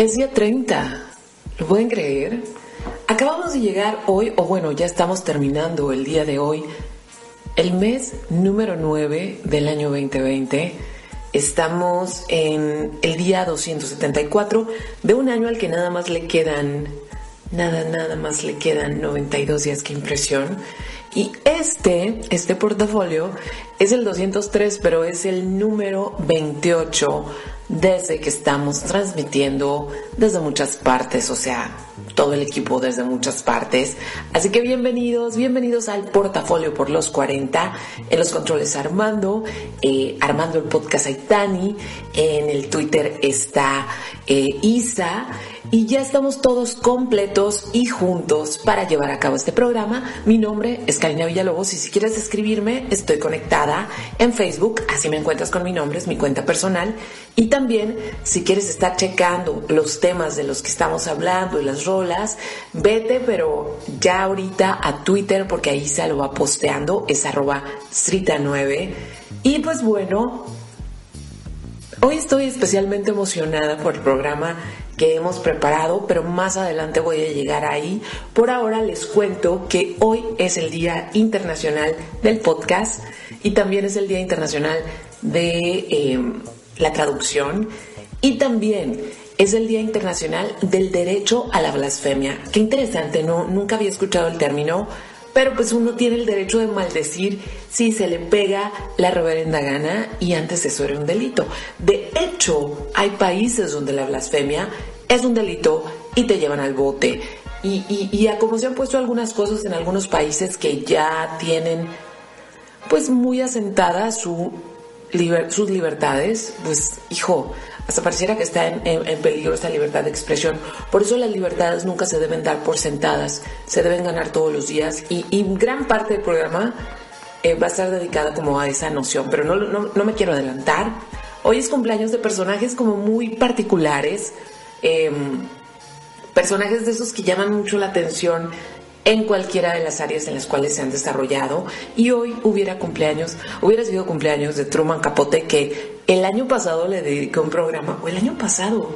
Es día 30. ¿Lo pueden creer? Acabamos de llegar hoy, o bueno, ya estamos terminando el día de hoy, el mes número 9 del año 2020. Estamos en el día 274 de un año al que nada más le quedan, nada, nada más le quedan 92 días, qué impresión. Y este, este portafolio es el 203, pero es el número 28 desde que estamos transmitiendo desde muchas partes, o sea, todo el equipo desde muchas partes. Así que bienvenidos, bienvenidos al portafolio por los 40. En los controles Armando, eh, Armando el podcast Aitani, en el Twitter está eh, Isa y ya estamos todos completos y juntos para llevar a cabo este programa. Mi nombre es Karina Villalobos y si quieres escribirme estoy conectada en Facebook, así me encuentras con mi nombre, es mi cuenta personal. Y también si quieres estar checando los temas de los que estamos hablando y las rolas, vete pero ya ahorita a Twitter porque ahí se lo va posteando, es arroba strita9. Y pues bueno, hoy estoy especialmente emocionada por el programa que hemos preparado, pero más adelante voy a llegar ahí. Por ahora les cuento que hoy es el Día Internacional del Podcast y también es el Día Internacional de eh, la Traducción y también es el Día Internacional del Derecho a la Blasfemia. Qué interesante, ¿no? Nunca había escuchado el término, pero pues uno tiene el derecho de maldecir si se le pega la reverenda gana y antes eso era un delito. De hecho, hay países donde la blasfemia es un delito y te llevan al bote. Y, y, a como se han puesto algunas cosas en algunos países que ya tienen pues muy asentadas su sus libertades, pues hijo, hasta pareciera que está en, peligro esta libertad de expresión. Por eso las libertades nunca se deben dar por sentadas, se deben ganar todos los días y, gran parte del programa eh, va a estar dedicada como a esa noción, pero no, me quiero adelantar. Hoy es cumpleaños de personajes como muy particulares, Em, personajes de esos que llaman mucho la atención en cualquiera de las áreas en las cuales se han desarrollado. Y hoy hubiera cumpleaños, hubiera sido cumpleaños de Truman Capote, que el año pasado le dediqué un programa, o el año pasado,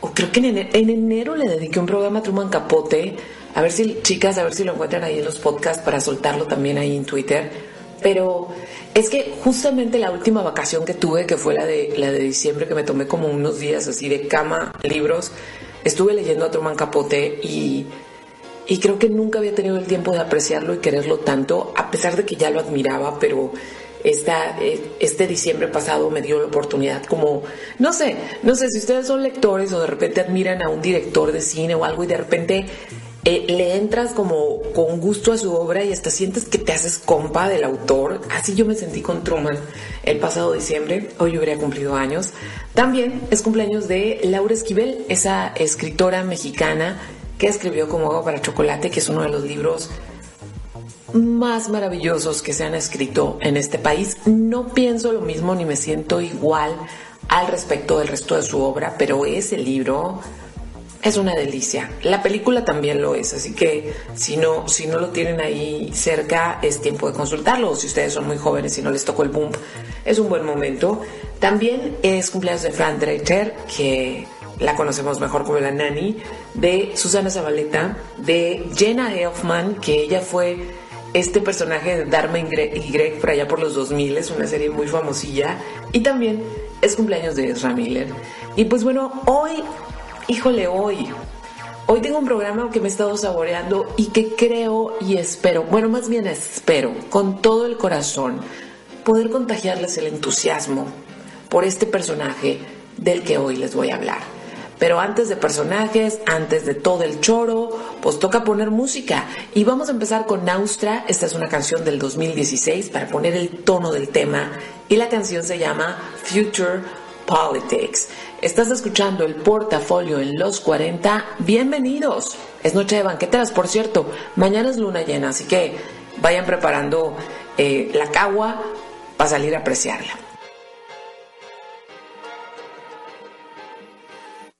o creo que en enero, le dediqué un programa a Truman Capote. A ver si, chicas, a ver si lo encuentran ahí en los podcasts para soltarlo también ahí en Twitter. Pero es que justamente la última vacación que tuve, que fue la de, la de diciembre, que me tomé como unos días así de cama, libros, estuve leyendo a Truman Capote y, y creo que nunca había tenido el tiempo de apreciarlo y quererlo tanto, a pesar de que ya lo admiraba, pero esta, eh, este diciembre pasado me dio la oportunidad como, no sé, no sé si ustedes son lectores o de repente admiran a un director de cine o algo y de repente eh, le entras como con gusto a su obra y hasta sientes que te haces compa del autor. Así yo me sentí con Truman el pasado diciembre, hoy hubiera cumplido años. También es cumpleaños de Laura Esquivel, esa escritora mexicana que escribió Como agua para chocolate, que es uno de los libros más maravillosos que se han escrito en este país. No pienso lo mismo ni me siento igual al respecto del resto de su obra, pero ese libro es una delicia. La película también lo es, así que si no, si no lo tienen ahí cerca, es tiempo de consultarlo. O si ustedes son muy jóvenes y no les tocó el boom, es un buen momento. También es cumpleaños de Fran Dreiter, que la conocemos mejor como la Nani, de Susana Zabaleta, de Jenna Elfman, que ella fue este personaje de Dharma y Greg por allá por los 2000, es una serie muy famosilla, y también es cumpleaños de Ezra Miller. Y pues bueno, hoy, híjole, hoy, hoy tengo un programa que me he estado saboreando y que creo y espero, bueno, más bien espero, con todo el corazón, poder contagiarles el entusiasmo por este personaje del que hoy les voy a hablar. Pero antes de personajes, antes de todo el choro, pues toca poner música. Y vamos a empezar con Naustra. Esta es una canción del 2016 para poner el tono del tema. Y la canción se llama Future Politics. Estás escuchando el portafolio en los 40. Bienvenidos. Es noche de banqueteras, por cierto. Mañana es luna llena, así que vayan preparando eh, la cagua para salir a apreciarla.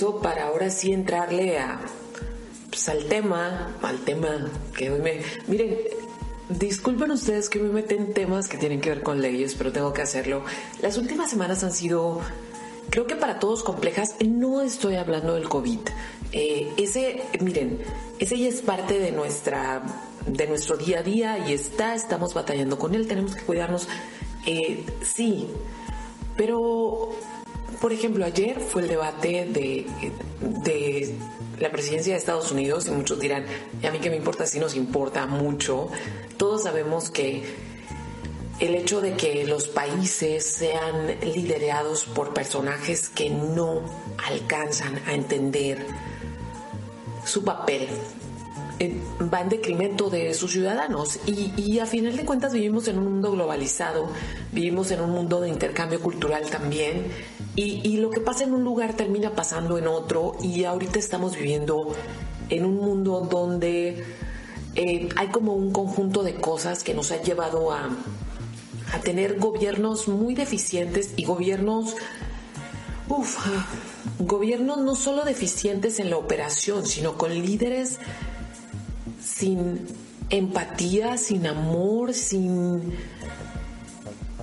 regreso para ahora sí entrarle a, pues, al tema, al tema que hoy me... Miren, disculpen ustedes que me meten temas que tienen que ver con leyes, pero tengo que hacerlo. Las últimas semanas han sido, creo que para todos complejas. No estoy hablando del COVID. Eh, ese, miren, ese ya es parte de nuestra, de nuestro día a día y está, estamos batallando con él, tenemos que cuidarnos. Eh, sí, pero por ejemplo, ayer fue el debate de, la presidencia de Estados Unidos y muchos dirán, ¿y a mí qué me importa si nos importa mucho? Todos sabemos que el hecho de que los países sean liderados por personajes que no alcanzan a entender su papel va en decremento de sus ciudadanos y, a final de cuentas vivimos en un mundo globalizado, vivimos en un mundo de intercambio cultural también y, lo que pasa en un lugar termina pasando en otro y ahorita estamos viviendo en un mundo donde eh, hay como un conjunto de cosas que nos ha llevado a, a tener gobiernos muy deficientes y gobiernos, uf, gobiernos no solo deficientes en la operación, sino con líderes sin empatía, sin amor, sin,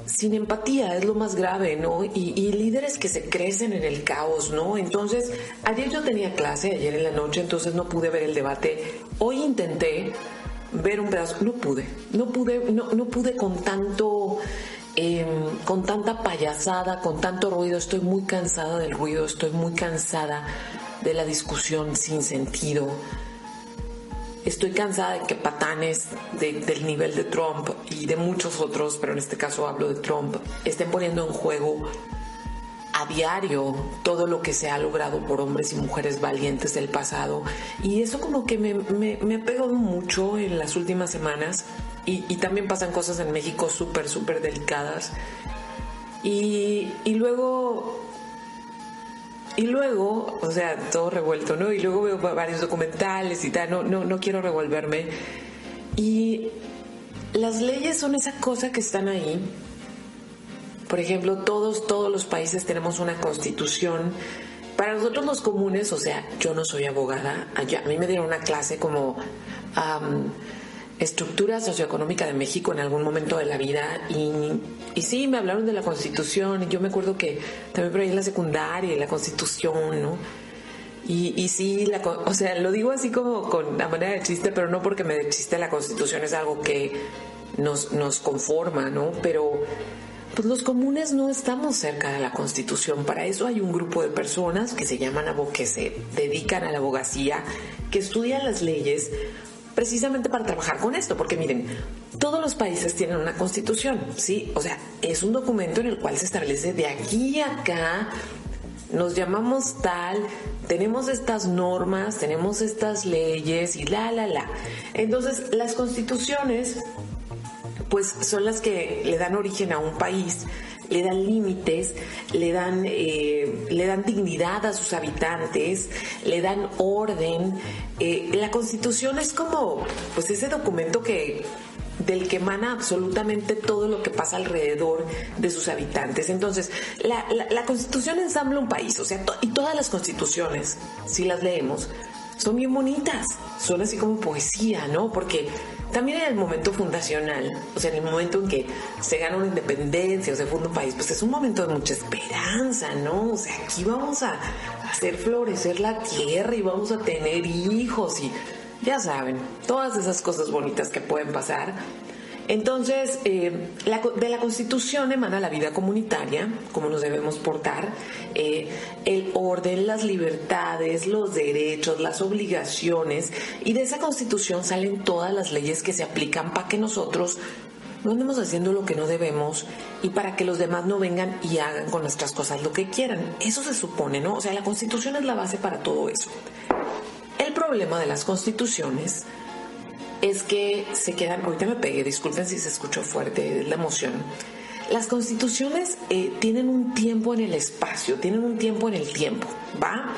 sin empatía, es lo más grave, ¿no? Y, líderes que se crecen en el caos, ¿no? Entonces, ayer yo tenía clase, ayer en la noche, entonces no pude ver el debate. Hoy intenté ver un pedazo, no pude, no pude, no, no pude con tanto... Em, con tanta payasada, con tanto ruido, estoy muy cansada del ruido, estoy muy cansada de la discusión sin sentido, Estoy cansada de que patanes del nivel de Trump y de muchos otros, pero en este caso hablo de Trump, estén poniendo en juego a diario todo lo que se ha logrado por hombres y mujeres valientes del pasado. Y eso como que me, me, ha pegado mucho en las últimas semanas. Y, también pasan cosas en México súper, súper delicadas. Y luego y luego, o sea, todo revuelto, ¿no? Y luego veo varios documentales y tal, no, no, no quiero revolverme. Y las leyes son esa cosa que están ahí. Por ejemplo, todos, todos los países tenemos una constitución. Para nosotros los comunes, o sea, yo no soy abogada, a mí me dieron una clase como estructura socioeconómica de México en algún momento de la vida y, y sí, me hablaron de la constitución y yo me acuerdo que también por ahí en la secundaria, la constitución, ¿no? Y, y sí, la, o sea, lo digo así como con la manera de chiste, pero no porque me de chiste la constitución es algo que nos, nos conforma, ¿no? Pero pues los comunes no estamos cerca de la constitución. Para eso hay un grupo de personas que se llaman que se dedican a la abogacía, que estudian las leyes precisamente para trabajar con esto, porque miren, todos los países tienen una constitución, ¿sí? O sea, es un documento en el cual se establece de aquí a acá, nos llamamos tal, tenemos estas normas, tenemos estas leyes y la, la, la. Entonces, las constituciones, pues son las que le dan origen a un país le dan límites, le dan, eh, le dan dignidad a sus habitantes, le dan orden. Eh, la constitución es como pues ese documento que del que emana absolutamente todo lo que pasa alrededor de sus habitantes. Entonces, la, la, constitución ensambla un país, o sea, y todas las constituciones, si las leemos, son bien bonitas, son así como poesía, ¿no? Porque también en el momento fundacional, o sea, en el momento en que se gana una independencia o se funda un país, pues es un momento de mucha esperanza, ¿no? O sea, aquí vamos a hacer florecer la tierra y vamos a tener hijos y ya saben, todas esas cosas bonitas que pueden pasar entonces, eh, de la Constitución emana la vida comunitaria, cómo nos debemos portar, eh, el orden, las libertades, los derechos, las obligaciones, y de esa Constitución salen todas las leyes que se aplican para que nosotros no andemos haciendo lo que no debemos y para que los demás no vengan y hagan con nuestras cosas lo que quieran. Eso se supone, ¿no? O sea, la Constitución es la base para todo eso. El problema de las constituciones es que se quedan, ahorita me pegué, disculpen si se escuchó fuerte la emoción. Las constituciones eh, tienen un tiempo en el espacio, tienen un tiempo en el tiempo, ¿va?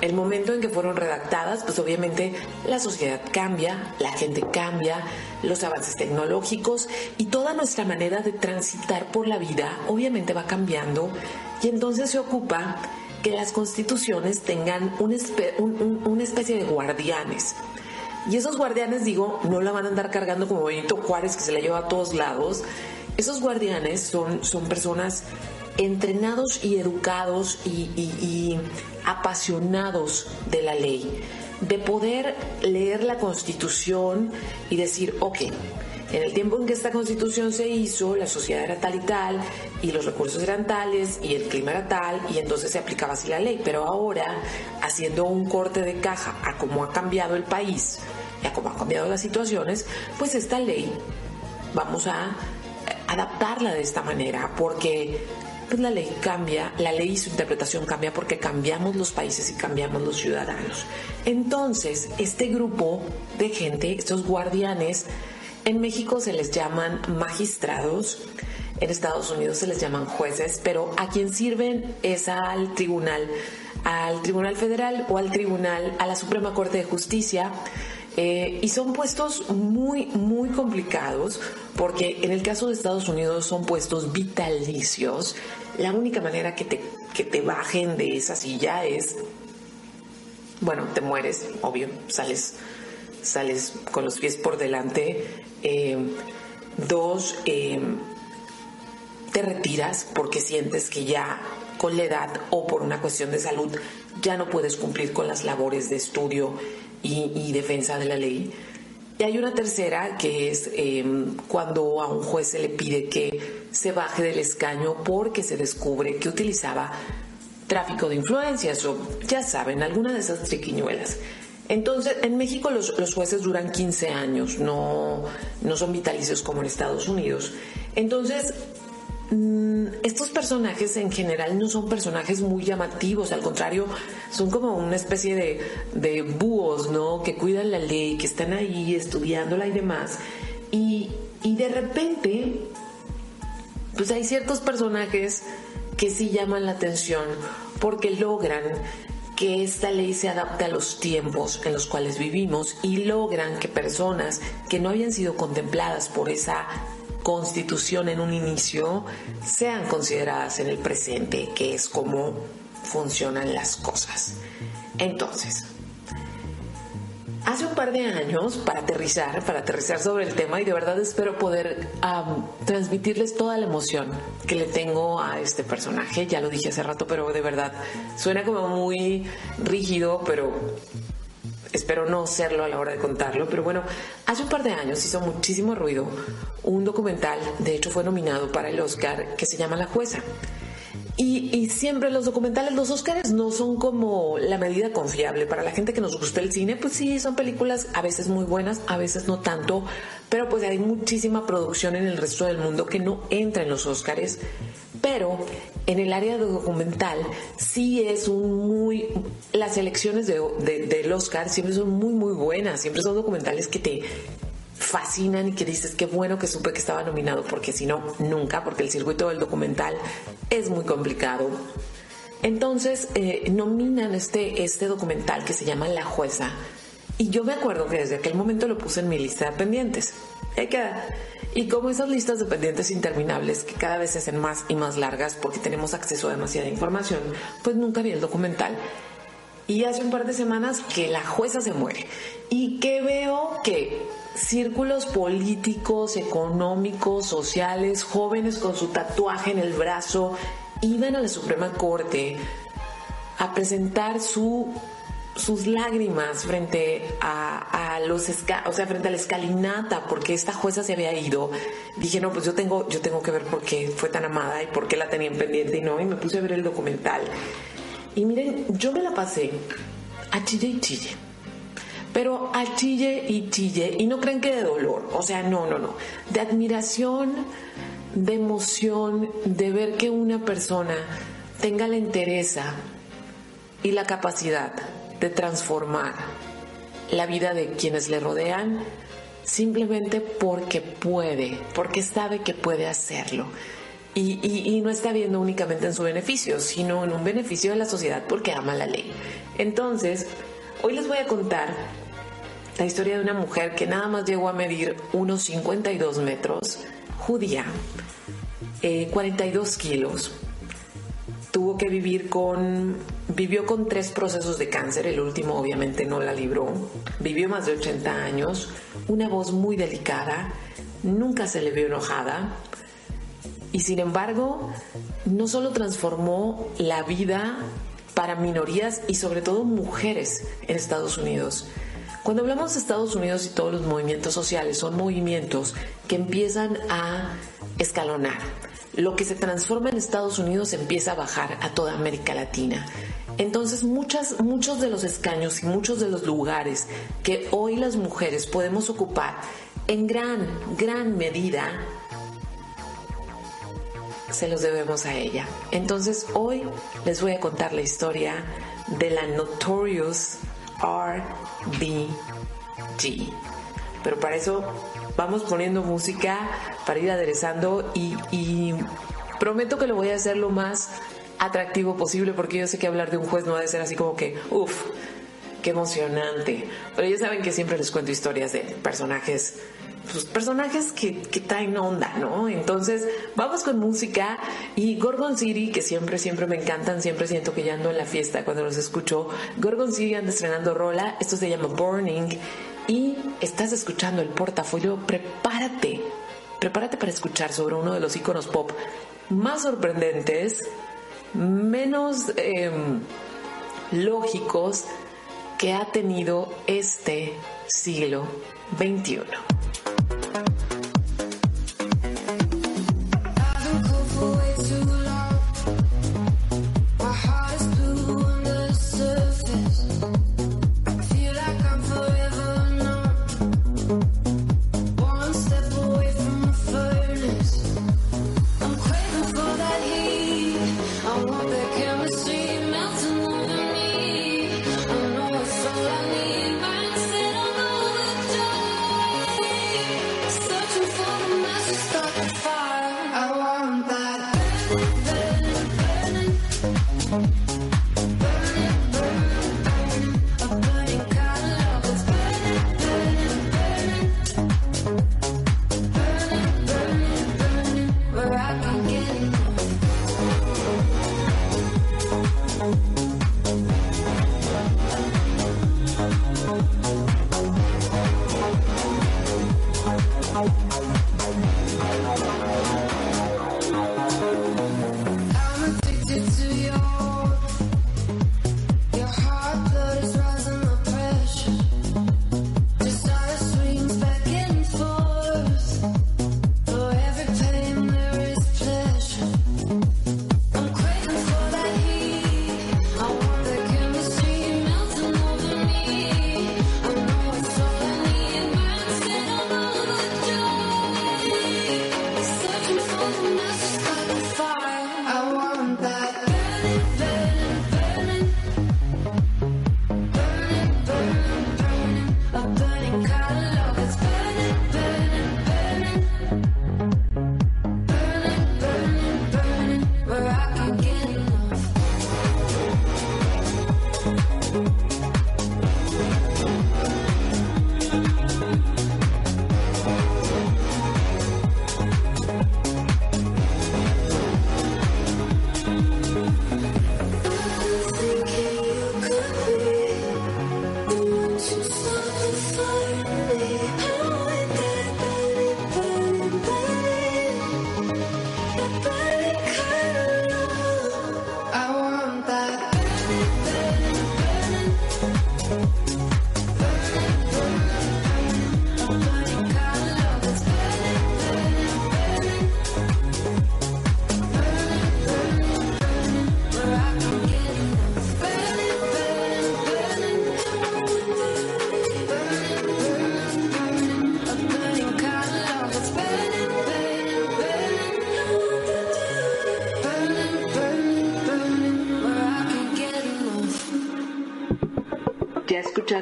el momento en que fueron redactadas, pues obviamente la sociedad cambia, la gente cambia, los avances tecnológicos y toda nuestra manera de transitar por la vida obviamente va cambiando y entonces se ocupa que las constituciones tengan una especie de guardianes. Y esos guardianes, digo, no la van a andar cargando como Benito Juárez que se la lleva a todos lados. Esos guardianes son, son personas entrenados y educados y, apasionados de la ley, de poder leer la constitución y decir, ok, en el tiempo en que esta constitución se hizo, la sociedad era tal y tal, y los recursos eran tales, y el clima era tal, y entonces se aplicaba así la ley. Pero ahora, haciendo un corte de caja a cómo ha cambiado el país y a cómo han cambiado las situaciones, pues esta ley vamos a adaptarla de esta manera, porque pues la ley cambia, la ley y su interpretación cambia porque cambiamos los países y cambiamos los ciudadanos. Entonces, este grupo de gente, estos guardianes, en México se les llaman magistrados, en Estados Unidos se les llaman jueces, pero a quien sirven es al tribunal, al Tribunal Federal o al Tribunal, a la Suprema Corte de Justicia. Eh, y son puestos muy, muy complicados porque en el caso de Estados Unidos son puestos vitalicios. La única manera que te, que te bajen de esa silla es, bueno, te mueres, obvio, sales, sales con los pies por delante. Eh, dos, eh, te retiras porque sientes que ya con la edad o por una cuestión de salud ya no puedes cumplir con las labores de estudio y, defensa de la ley. Y hay una tercera que es em, cuando a un juez se le pide que se baje del escaño porque se descubre que utilizaba tráfico de influencias o ya saben, alguna de esas triquiñuelas. Entonces, en México los, jueces duran 15 años, no, no son vitalicios como en Estados Unidos. Entonces, Mm, estos personajes en general no son personajes muy llamativos, al contrario, son como una especie de, búhos, ¿no? Que cuidan la ley, que están ahí estudiándola y demás. Y de repente, pues hay ciertos personajes que sí llaman la atención porque logran que esta ley se adapte a los tiempos en los cuales vivimos y logran que personas que no habían sido contempladas por esa constitución en un inicio sean consideradas en el presente, que es como funcionan las cosas. Entonces, hace un par de años, para aterrizar, para aterrizar sobre el tema, y de verdad espero poder transmitirles toda la emoción que le tengo a este personaje, ya lo dije hace rato, pero de verdad suena como muy rígido, pero espero no serlo a la hora de contarlo, pero bueno, hace un par de años hizo muchísimo ruido un documental, de hecho fue nominado para el Oscar, que se llama La Jueza. Y, siempre los documentales, los Oscars no son como la medida confiable. Para la gente que nos gusta el cine, pues sí, son películas a veces muy buenas, a veces no tanto, pero pues hay muchísima producción en el resto del mundo que no entra en los Oscars. Pero en el área de documental sí es un muy... Las elecciones de, del Oscar siempre son muy, muy buenas, siempre son documentales que te fascinan y que dices qué bueno que supe que estaba nominado, porque si no, nunca, porque el circuito del documental es muy complicado. Entonces eh, nominan este, este documental que se llama La Jueza. Y yo me acuerdo que desde aquel momento lo puse en mi lista de pendientes. Y como esas listas de pendientes interminables que cada vez se hacen más y más largas porque tenemos acceso a demasiada información, pues nunca vi el documental. Y hace un par de semanas que la jueza se muere y que veo que círculos políticos, económicos, sociales, jóvenes con su tatuaje en el brazo, iban a la Suprema Corte a presentar su sus lágrimas frente a, los o sea frente a la escalinata porque esta jueza se había ido. Dije no pues yo tengo yo tengo que ver por qué fue tan amada y por qué la tenían pendiente y no y me puse a ver el documental. Y miren yo me la pasé a chille y chille pero a chille y chille y no creen que de dolor o sea no no no de admiración de emoción de ver que una persona tenga la entereza y la capacidad de transformar la vida de quienes le rodean simplemente porque puede, porque sabe que puede hacerlo. Y, no está viendo únicamente en su beneficio, sino en un beneficio de la sociedad porque ama la ley. Entonces, hoy les voy a contar la historia de una mujer que nada más llegó a medir unos 52 metros, judía, 42 eh, kilos. Tuvo que vivir con, vivió con tres procesos de cáncer, el último obviamente no la libró. Vivió más de 80 años, una voz muy delicada, nunca se le vio enojada. Y sin embargo, no solo transformó la vida para minorías y sobre todo mujeres en Estados Unidos, cuando hablamos de Estados Unidos y todos los movimientos sociales, son movimientos que empiezan a escalonar. Lo que se transforma en Estados Unidos empieza a bajar a toda América Latina. Entonces muchas, muchos de los escaños y muchos de los lugares que hoy las mujeres podemos ocupar en gran, gran medida se los debemos a ella. Entonces hoy les voy a contar la historia de la Notorious RBG. Pero para eso vamos poniendo música para ir aderezando y, prometo que lo voy a hacer lo más atractivo posible porque yo sé que hablar de un juez no ha de ser así como que, uff, qué emocionante. Pero ya saben que siempre les cuento historias de personajes pues, personajes que, traen onda, ¿no? Entonces, vamos con música y Gorgon City, que siempre, siempre me encantan, siempre siento que ya ando en la fiesta cuando los escucho. Gorgon City anda estrenando rola, esto se llama Burning y estás escuchando el portafolio, prepárate, prepárate para escuchar sobre uno de los iconos pop más sorprendentes, menos em, lógicos que ha tenido este siglo XXI.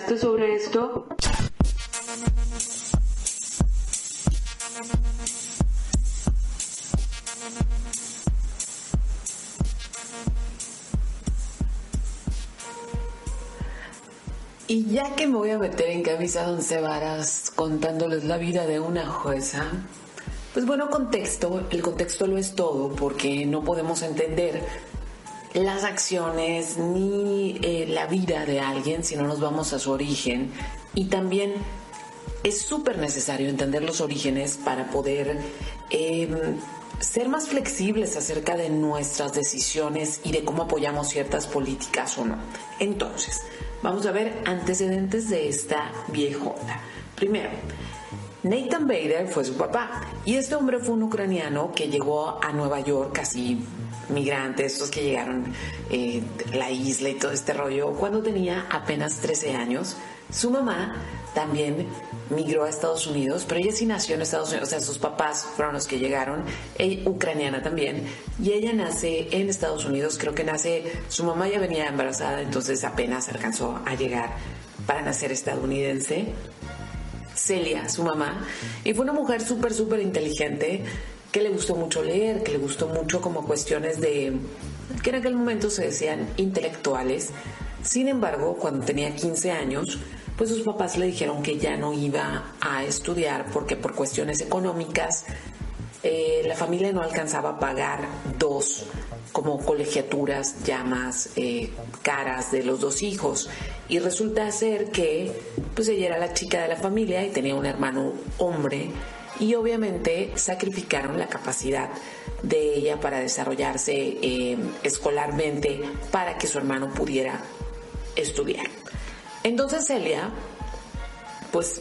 Sobre esto? Y ya que me voy a meter en camisa once varas contándoles la vida de una jueza, pues bueno, contexto, el contexto lo es todo porque no podemos entender las acciones ni eh, la vida de alguien si no nos vamos a su origen y también es súper necesario entender los orígenes para poder em, ser más flexibles acerca de nuestras decisiones y de cómo apoyamos ciertas políticas o no. Entonces, vamos a ver antecedentes de esta viejona. Primero, Nathan Bader fue su papá y este hombre fue un ucraniano que llegó a Nueva York casi migrantes, estos que llegaron eh, la isla y todo este rollo, cuando tenía apenas 13 años. Su mamá también migró a Estados Unidos, pero ella sí nació en Estados Unidos, o sea, sus papás fueron los que llegaron, ella, ucraniana también, y ella nace en Estados Unidos, creo que nace, su mamá ya venía embarazada, entonces apenas alcanzó a llegar para nacer estadounidense. Celia, su mamá, y fue una mujer súper, súper inteligente, que le gustó mucho leer, que le gustó mucho como cuestiones de, que en aquel momento se decían intelectuales. Sin embargo, cuando tenía 15 años, pues sus papás le dijeron que ya no iba a estudiar porque por cuestiones económicas eh, la familia no alcanzaba a pagar dos como colegiaturas ya más eh, caras de los dos hijos y resulta ser que pues ella era la chica de la familia y tenía un hermano hombre y obviamente sacrificaron la capacidad de ella para desarrollarse eh, escolarmente para que su hermano pudiera estudiar. Entonces Celia, pues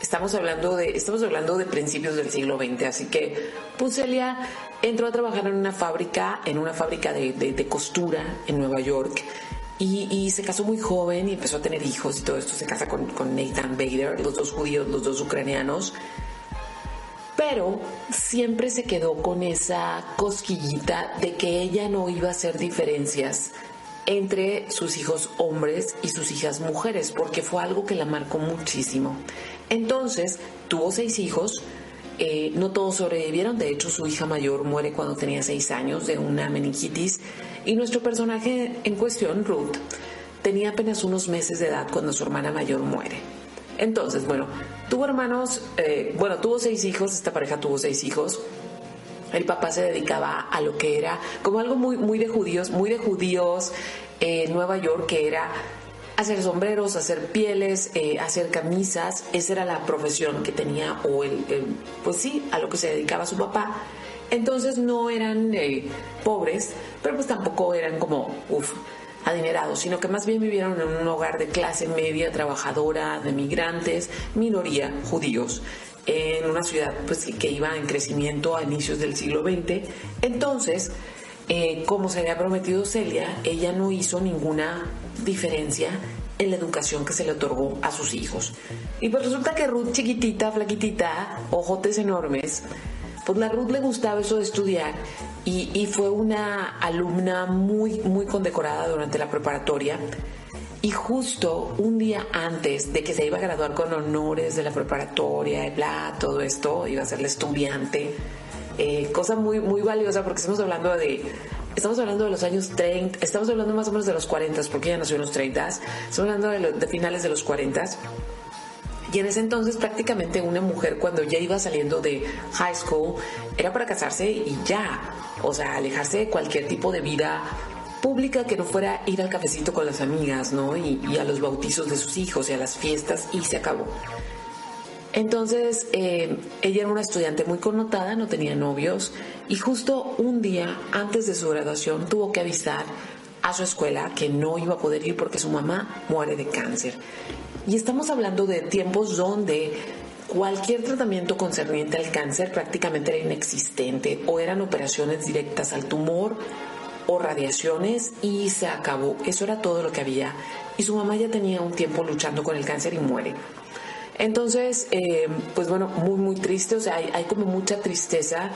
estamos hablando de estamos hablando de principios del siglo XX, así que pues Celia entró a trabajar en una fábrica, en una fábrica de, costura en Nueva York. Y, se casó muy joven y empezó a tener hijos y todo esto. Se casa con, con Nathan Bader, los dos judíos, los dos ucranianos pero siempre se quedó con esa cosquillita de que ella no iba a hacer diferencias entre sus hijos hombres y sus hijas mujeres, porque fue algo que la marcó muchísimo. Entonces, tuvo seis hijos, eh, no todos sobrevivieron, de hecho su hija mayor muere cuando tenía seis años de una meningitis y nuestro personaje en cuestión, Ruth, tenía apenas unos meses de edad cuando su hermana mayor muere. Entonces, bueno, tuvo hermanos, eh, bueno, tuvo seis hijos, esta pareja tuvo seis hijos. El papá se dedicaba a lo que era como algo muy, muy de judíos, muy de judíos en Nueva York, que era hacer sombreros, hacer pieles, eh, hacer camisas. Esa era la profesión que tenía, o el, pues sí, a lo que se dedicaba su papá. Entonces no eran eh, pobres, pero pues tampoco eran como, uff, adinerados, sino que más bien vivieron en un hogar de clase media, trabajadora, de migrantes, minoría, judíos, en una ciudad pues, que iba en crecimiento a inicios del siglo XX. Entonces, eh, como se había prometido Celia, ella no hizo ninguna diferencia en la educación que se le otorgó a sus hijos. Y pues resulta que Ruth, chiquitita, flaquitita, ojotes enormes, pues la Ruth le gustaba eso de estudiar y, fue una alumna muy, muy condecorada durante la preparatoria. Y justo un día antes de que se iba a graduar con honores de la preparatoria bla, todo esto, iba a ser la estudiante, eh, cosa muy, muy valiosa porque estamos hablando de estamos hablando de los años 30, estamos hablando más o menos de los 40, porque ella nació en los 30, estamos hablando de, de finales de los 40 y en ese entonces prácticamente una mujer cuando ya iba saliendo de high school era para casarse y ya, o sea, alejarse de cualquier tipo de vida pública que no fuera ir al cafecito con las amigas, ¿no? Y, a los bautizos de sus hijos y a las fiestas y se acabó. Entonces, eh, ella era una estudiante muy connotada, no tenía novios y justo un día antes de su graduación tuvo que avisar a su escuela que no iba a poder ir porque su mamá muere de cáncer. Y estamos hablando de tiempos donde cualquier tratamiento concerniente al cáncer prácticamente era inexistente o eran operaciones directas al tumor o radiaciones y se acabó. Eso era todo lo que había. Y su mamá ya tenía un tiempo luchando con el cáncer y muere. Entonces, eh, pues bueno, muy, muy triste. O sea, hay, como mucha tristeza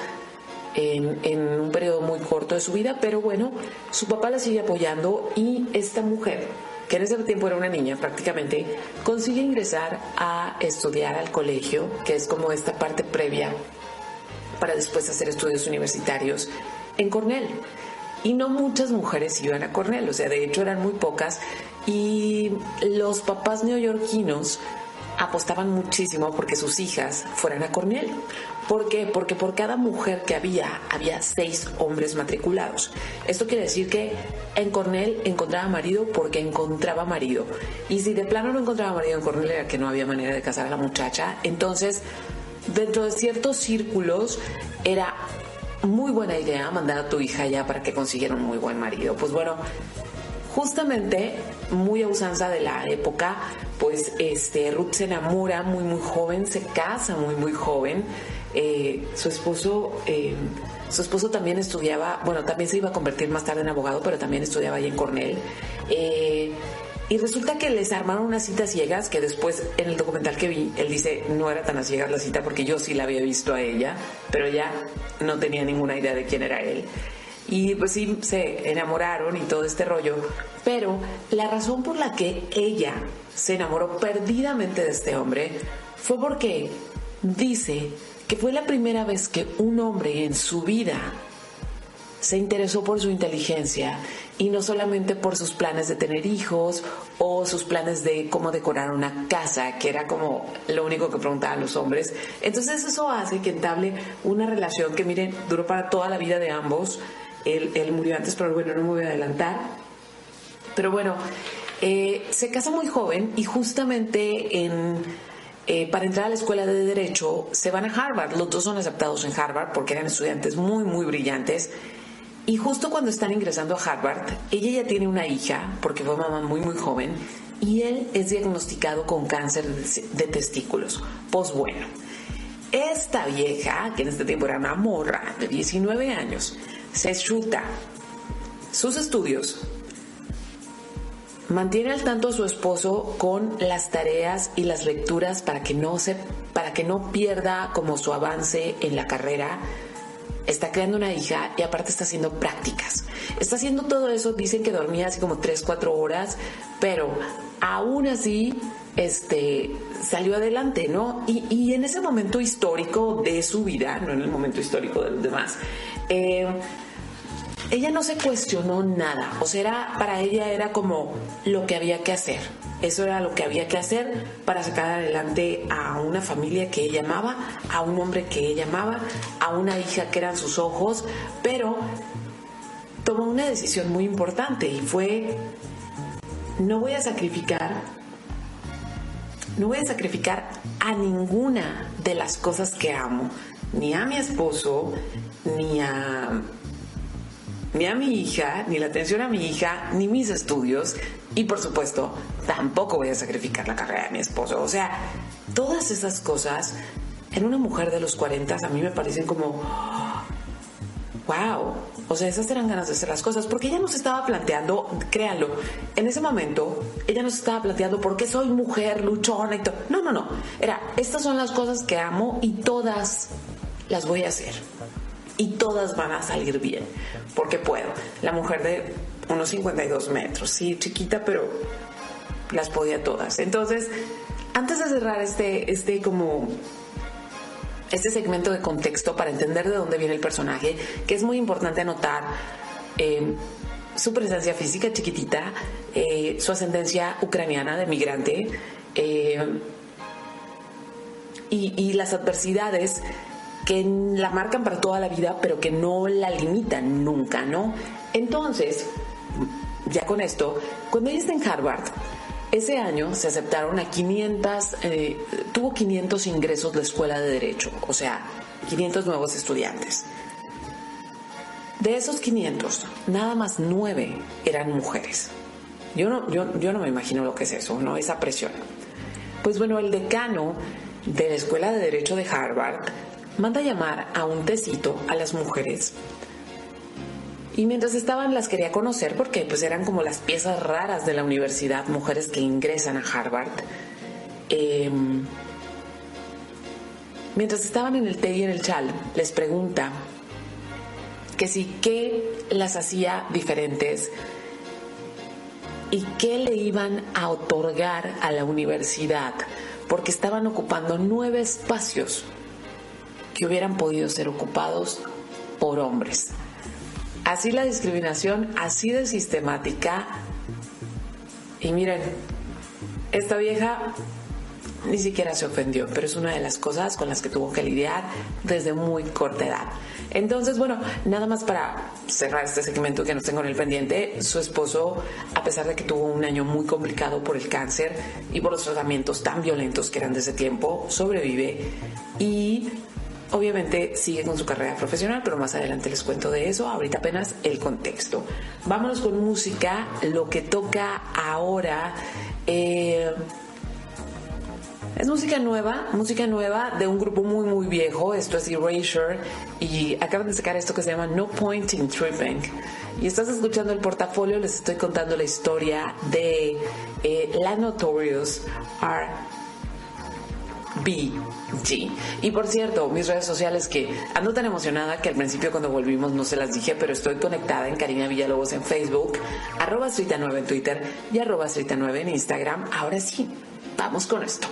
en, un periodo muy corto de su vida, pero bueno, su papá la sigue apoyando y esta mujer que en ese tiempo era una niña prácticamente, consigue ingresar a estudiar al colegio, que es como esta parte previa para después hacer estudios universitarios en Cornell. y no muchas mujeres iban a Cornell, o sea, de hecho eran muy pocas y los papás neoyorquinos apostaban muchísimo porque sus hijas fueran a Cornell. ¿Por qué? Porque por cada mujer que había, había seis hombres matriculados. Esto quiere decir que en Cornell encontraba marido porque encontraba marido. Y si de plano no encontraba marido en Cornell era que no había manera de casar a la muchacha. Entonces, dentro de ciertos círculos era muy buena idea mandar a tu hija allá para que consiguiera un muy buen marido. Pues bueno, justamente muy a usanza de la época, pues este Ruth se enamora muy muy joven, se casa muy muy joven. Eh, su esposo eh, su esposo también estudiaba, bueno, también se iba a convertir más tarde en abogado, pero también estudiaba ahí en Cornell. Eh, y resulta que les armaron unas citas ciegas que después en el documental que vi, él dice, no era tan a ciegas la cita porque yo sí la había visto a ella, pero ella no tenía ninguna idea de quién era él. Y pues sí, se enamoraron y todo este rollo. Pero la razón por la que ella se enamoró perdidamente de este hombre fue porque dice que fue la primera vez que un hombre en su vida se interesó por su inteligencia y no solamente por sus planes de tener hijos o sus planes de cómo decorar una casa, que era como lo único que preguntaban los hombres. Entonces eso hace que entable una relación que, miren, duró para toda la vida de ambos él, murió antes, pero bueno, no me voy a adelantar. Pero bueno, eh, se casa muy joven y justamente en, eh, para entrar a la escuela de Derecho se van a Harvard. Los dos son aceptados en Harvard porque eran estudiantes muy, muy brillantes. Y justo cuando están ingresando a Harvard, ella ya tiene una hija, porque fue mamá muy, muy joven, y él es diagnosticado con cáncer de testículos. Pues bueno, esta vieja, que en este tiempo era una morra de 19 años, se chuta sus estudios, mantiene al tanto a su esposo con las tareas y las lecturas para que no se para que no pierda como su avance en la carrera. Está creando una hija y aparte está haciendo prácticas. Está haciendo todo eso, dicen que dormía así como 3, 4 horas, pero aún así este, salió adelante, ¿no? Y, en ese momento histórico de su vida, no en el momento histórico de los demás, eh, ella no se cuestionó nada, o sea, para ella era como lo que había que hacer. Eso era lo que había que hacer para sacar adelante a una familia que ella amaba, a un hombre que ella amaba, a una hija que eran sus ojos, pero tomó una decisión muy importante y fue, no voy a sacrificar, no voy a sacrificar a ninguna de las cosas que amo, ni a mi esposo, ni a ni a mi hija, ni la atención a mi hija, ni mis estudios. Y por supuesto, tampoco voy a sacrificar la carrera de mi esposo. O sea, todas esas cosas en una mujer de los 40 a mí me parecen como, wow, o sea, esas eran ganas de hacer las cosas, porque ella nos estaba planteando, créanlo, en ese momento ella nos estaba planteando por qué soy mujer luchona y todo. No, no, no, era, estas son las cosas que amo y todas las voy a hacer y todas van a salir bien, porque puedo. La mujer de unos 52 metros, sí, chiquita, pero las podía todas. Entonces, antes de cerrar este, este como este segmento de contexto para entender de dónde viene el personaje, que es muy importante anotar eh, su presencia física chiquitita, eh, su ascendencia ucraniana de migrante eh, y, y las adversidades que la marcan para toda la vida, pero que no la limitan nunca, ¿no? Entonces, ya con esto, cuando ella está en Harvard, ese año se aceptaron a 500, eh, tuvo 500 ingresos de escuela de derecho, o sea, 500 nuevos estudiantes. De esos 500, nada más 9 eran mujeres. Yo no, yo, yo no me imagino lo que es eso, ¿no? Esa presión. Pues bueno, el decano de la Escuela de Derecho de Harvard manda llamar a un tecito a las mujeres. Y mientras estaban las quería conocer porque pues eran como las piezas raras de la universidad, mujeres que ingresan a Harvard. Em, mientras estaban en el té y en el chal, les pregunta que si qué las hacía diferentes y qué le iban a otorgar a la universidad, porque estaban ocupando nueve espacios que hubieran podido ser ocupados por hombres. Así la discriminación, así de sistemática. Y miren, esta vieja ni siquiera se ofendió, pero es una de las cosas con las que tuvo que lidiar desde muy corta edad. Entonces, bueno, nada más para cerrar este segmento que nos tengo en el pendiente, su esposo, a pesar de que tuvo un año muy complicado por el cáncer y por los tratamientos tan violentos que eran de ese tiempo, sobrevive y Obviamente sigue con su carrera profesional, pero más adelante les cuento de eso. Ahorita apenas el contexto. Vámonos con música. Lo que toca ahora. Eh, es música nueva, música nueva de un grupo muy muy viejo, esto es Erasure y acaban de sacar esto que se llama No Point in Tripping. Y estás escuchando el portafolio, les estoy contando la historia de eh, la Notorious RBG. Y por cierto, mis redes sociales que ando tan emocionada que al principio cuando volvimos no se las dije, pero estoy conectada en Karina Villalobos en Facebook, arroba 9 en Twitter y arroba 9 en Instagram. Ahora sí, vamos con esto.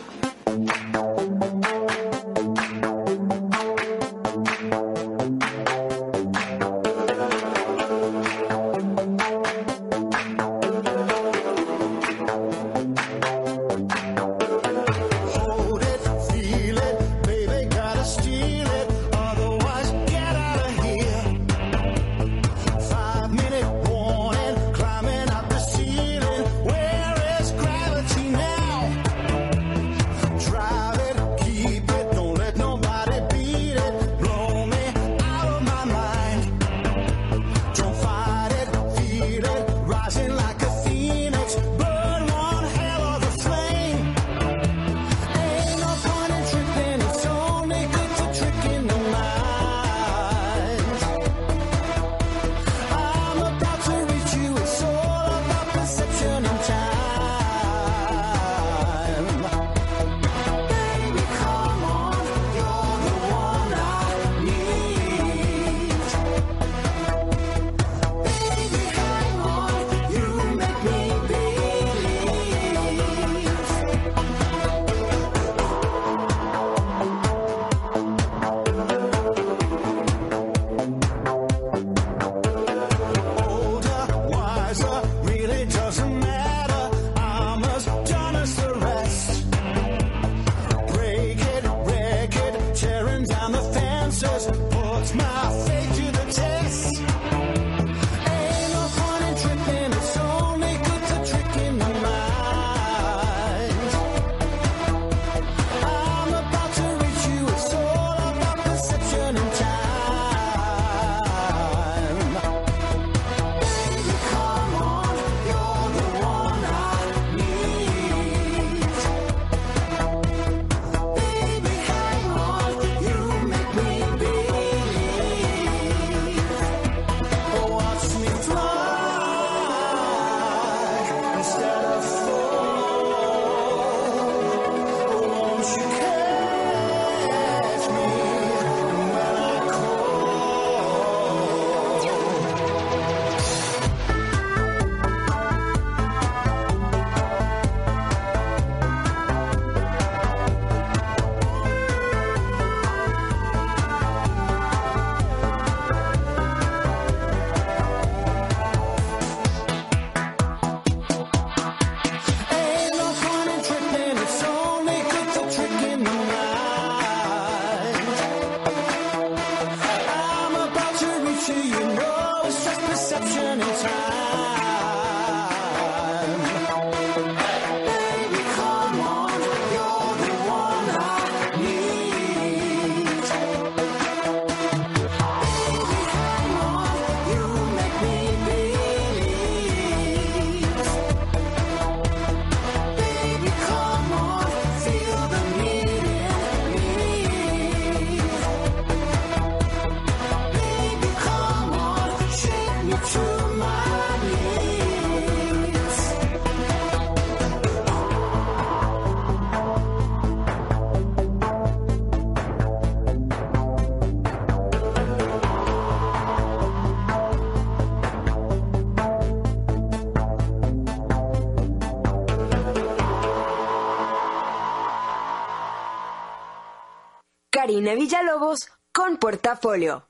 Karina Villalobos con Portafolio.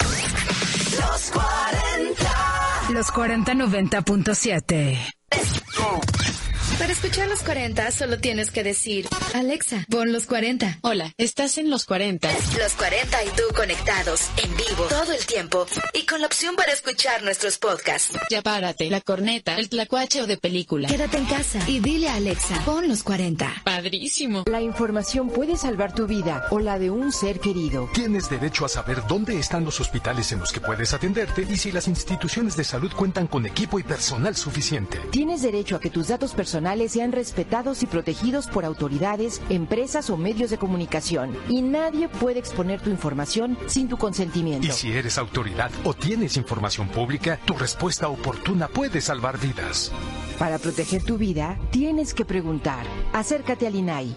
Los 40. Los 4090.7. Para escuchar los 40 solo tienes que decir, Alexa, pon los 40. Hola, estás en los 40. Los 40 y tú conectados, vivo, todo el tiempo, y con la opción para escuchar nuestros podcasts. Ya párate, la corneta, el tlacuache o de película. Quédate en casa y dile a Alexa, pon los 40. Padrísimo. La información puede salvar tu vida o la de un ser querido. Tienes derecho a saber dónde están los hospitales en los que puedes atenderte y si las instituciones de salud cuentan con equipo y personal suficiente. Tienes derecho a que tus datos personales sean respetados y protegidos por autoridades, empresas o medios de comunicación. Y nadie puede exponer tu información sin tu consentimiento. Y si eres autoridad o tienes información pública, tu respuesta oportuna puede salvar vidas. Para proteger tu vida, tienes que preguntar. Acércate al INAI.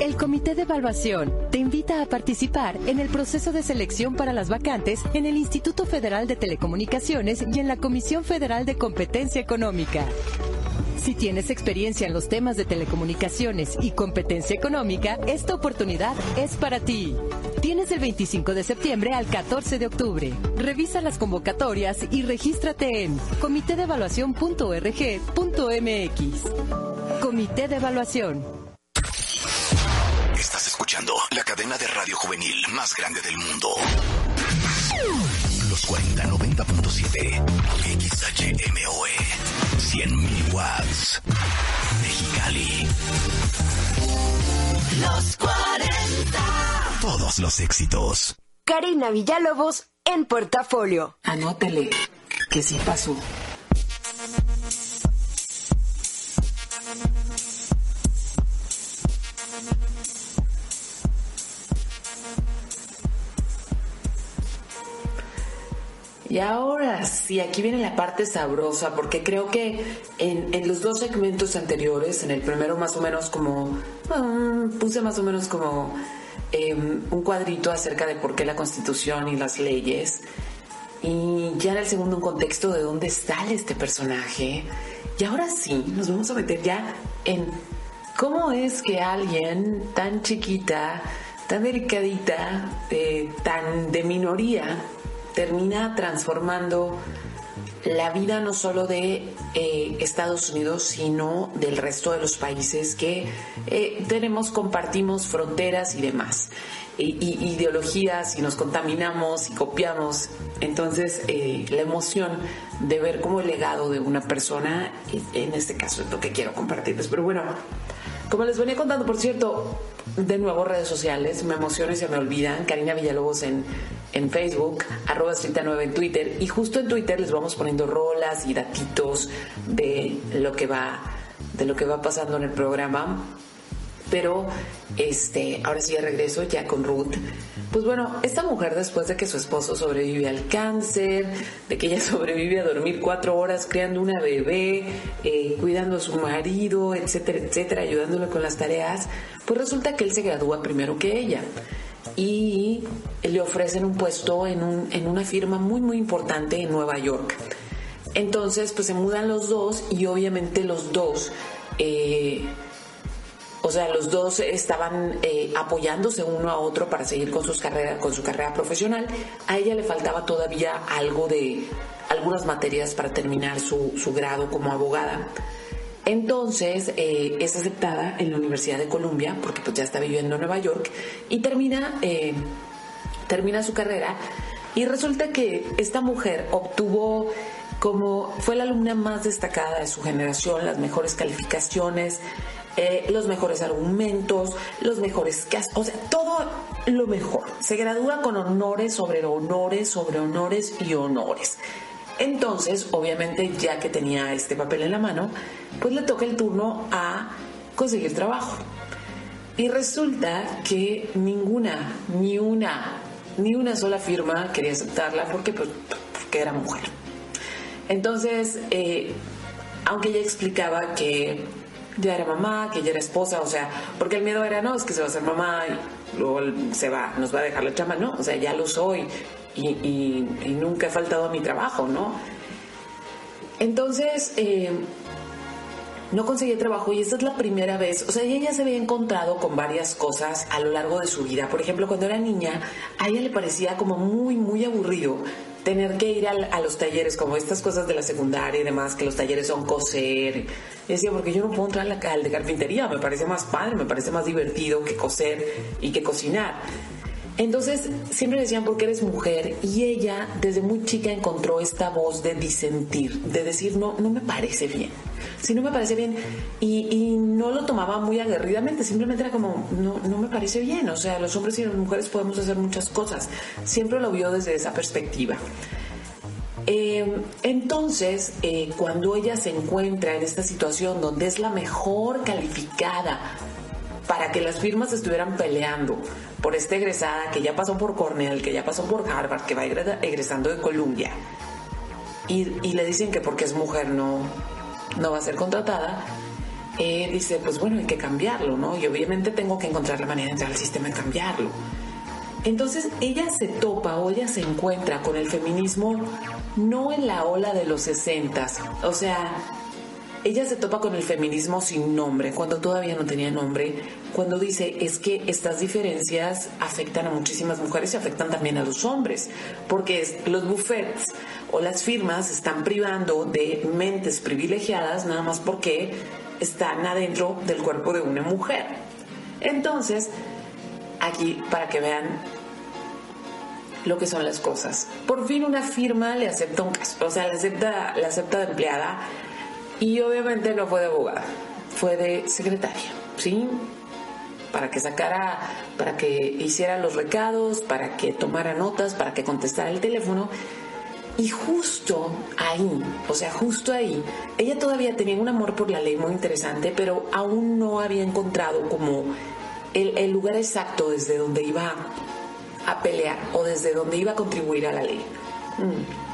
El Comité de Evaluación te invita a participar en el proceso de selección para las vacantes en el Instituto Federal de Telecomunicaciones y en la Comisión Federal de Competencia Económica. Si tienes experiencia en los temas de telecomunicaciones y competencia económica, esta oportunidad es para ti. Tienes el 25 de septiembre al 14 de octubre. Revisa las convocatorias y regístrate en comitedevaluación.org.mx. Comité de Evaluación. Estás escuchando la cadena de radio juvenil más grande del mundo. Los 4090.7 XHMOE 100.000 watts. Mexicali. Los 40. Todos los éxitos. Karina Villalobos en portafolio. Anótele que sí pasó. Y ahora sí, aquí viene la parte sabrosa, porque creo que en, en los dos segmentos anteriores, en el primero más o menos como, ah, puse más o menos como eh, un cuadrito acerca de por qué la constitución y las leyes, y ya en el segundo un contexto de dónde sale este personaje, y ahora sí, nos vamos a meter ya en cómo es que alguien tan chiquita, tan delicadita, eh, tan de minoría, termina transformando la vida no solo de eh, Estados Unidos, sino del resto de los países que eh, tenemos, compartimos fronteras y demás, y, ideologías y nos contaminamos y copiamos. Entonces, eh, la emoción de ver como el legado de una persona, eh, en este caso es lo que quiero compartirles. Pero bueno, como les venía contando, por cierto, de nuevo redes sociales, me emociono y se me olvidan. Karina Villalobos en, en Facebook, arroba estrita 9 en Twitter. Y justo en Twitter les vamos poniendo rolas y datitos de lo que va, de lo que va pasando en el programa. Pero este, ahora sí ya regreso ya con Ruth. Pues bueno, esta mujer después de que su esposo sobrevive al cáncer, de que ella sobrevive a dormir cuatro horas criando una bebé, eh, cuidando a su marido, etcétera, etcétera, ayudándole con las tareas, pues resulta que él se gradúa primero que ella y le ofrecen un puesto en, un, en una firma muy muy importante en Nueva York. Entonces, pues se mudan los dos y obviamente los dos eh, o sea, los dos estaban eh, apoyándose uno a otro para seguir con, sus carreras, con su carrera profesional. A ella le faltaba todavía algo de algunas materias para terminar su, su grado como abogada. Entonces eh, es aceptada en la Universidad de Columbia porque pues ya está viviendo en Nueva York y termina, eh, termina su carrera y resulta que esta mujer obtuvo como fue la alumna más destacada de su generación, las mejores calificaciones, eh, los mejores argumentos, los mejores casos, o sea, todo lo mejor. Se gradúa con honores sobre honores, sobre honores y honores. Entonces, obviamente, ya que tenía este papel en la mano, pues le toca el turno a conseguir trabajo. Y resulta que ninguna, ni una, ni una sola firma quería aceptarla porque, pues, porque era mujer. Entonces, eh, aunque ella explicaba que ya era mamá, que ya era esposa, o sea, porque el miedo era, no, es que se va a hacer mamá y luego se va, nos va a dejar la chama, no, o sea, ya lo soy y, nunca he faltado a mi trabajo, ¿no? Entonces, eh, no conseguía trabajo y esta es la primera vez, o sea, ella ya se había encontrado con varias cosas a lo largo de su vida. Por ejemplo, cuando era niña, a ella le parecía como muy, muy aburrido tener que ir al- a, los talleres, como estas cosas de la secundaria y demás, que los talleres son coser. Y decía, porque yo no puedo entrar a la- al de carpintería, me parece más padre, me parece más divertido que coser y que cocinar. Entonces siempre decían porque eres mujer y ella desde muy chica encontró esta voz de disentir, de decir no, no me parece bien, si no me parece bien y, y no lo tomaba muy aguerridamente, simplemente era como no, no me parece bien, o sea los hombres y las mujeres podemos hacer muchas cosas, siempre lo vio desde esa perspectiva. Eh, entonces, eh, cuando ella se encuentra en esta situación donde es la mejor calificada para que las firmas estuvieran peleando por esta egresada que ya pasó por Cornell, que ya pasó por Harvard, que va egre- egresando de Columbia, y, le dicen que porque es mujer no, no va a ser contratada, eh, dice, pues bueno, hay que cambiarlo, ¿no? Y obviamente tengo que encontrar la manera de entrar al sistema y cambiarlo. Entonces ella se topa o ella se encuentra con el feminismo no en la ola de los sesentas, o sea, ella se topa con el feminismo sin nombre, cuando todavía no tenía nombre, cuando dice es que estas diferencias afectan a muchísimas mujeres y afectan también a los hombres, porque los buffets o las firmas están privando de mentes privilegiadas nada más porque están adentro del cuerpo de una mujer. Entonces, aquí para que vean lo que son las cosas. Por fin una firma le acepta un caso, o sea, le acepta, le acepta de empleada y obviamente no fue de abogada, fue de secretaria, ¿sí? Para que sacara, para que hiciera los recados, para que tomara notas, para que contestara el teléfono. Y justo ahí, o sea, justo ahí, ella todavía tenía un amor por la ley muy interesante, pero aún no había encontrado como el, lugar exacto desde donde iba a pelear o desde donde iba a contribuir a la ley. Mm.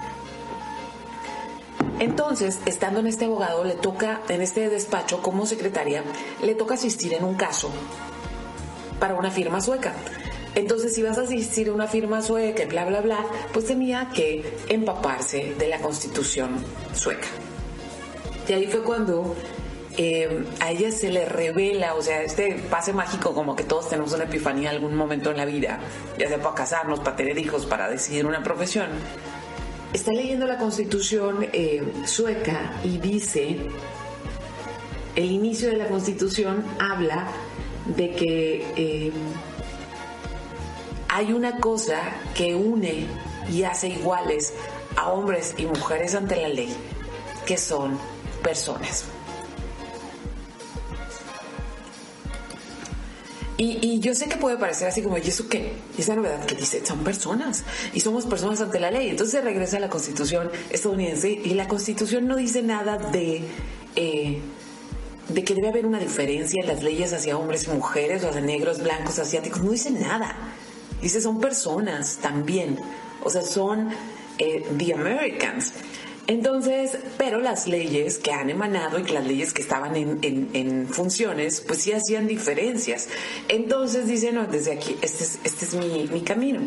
Entonces, estando en este abogado, le toca, en este despacho como secretaria, le toca asistir en un caso para una firma sueca. Entonces, si vas a asistir a una firma sueca bla, bla, bla, pues tenía que empaparse de la constitución sueca. Y ahí fue cuando eh, a ella se le revela, o sea, este pase mágico como que todos tenemos una epifanía en algún momento en la vida, ya sea para casarnos, para tener hijos, para decidir una profesión. Está leyendo la constitución eh, sueca y dice, el inicio de la constitución habla de que eh, hay una cosa que une y hace iguales a hombres y mujeres ante la ley, que son personas. Y, y yo sé que puede parecer así como, ¿y eso qué? Y esa novedad que dice, son personas y somos personas ante la ley. Entonces se regresa a la constitución estadounidense y la constitución no dice nada de, eh, de que debe haber una diferencia en las leyes hacia hombres y mujeres o hacia negros, blancos, asiáticos. No dice nada. Dice, son personas también. O sea, son eh, the Americans. Entonces, pero las leyes que han emanado y que las leyes que estaban en, en- funciones, pues sí hacían diferencias. Entonces dice, no, desde aquí, este es, este es mi, mi camino.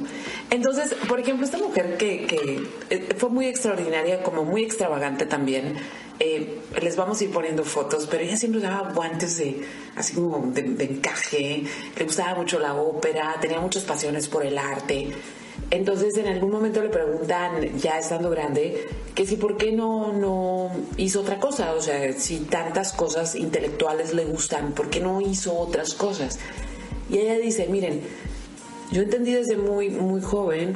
Entonces, por ejemplo, esta mujer que, que eh, fue muy extraordinaria, como muy extravagante también, eh, les vamos a ir poniendo fotos, pero ella siempre usaba guantes de, así como de encaje, le gustaba mucho la ópera, tenía muchas pasiones por el arte. Entonces en algún momento le preguntan, ya estando grande, que si por qué no, no hizo otra cosa, o sea, si tantas cosas intelectuales le gustan, ¿por qué no hizo otras cosas? Y ella dice, miren, yo entendí desde muy, muy joven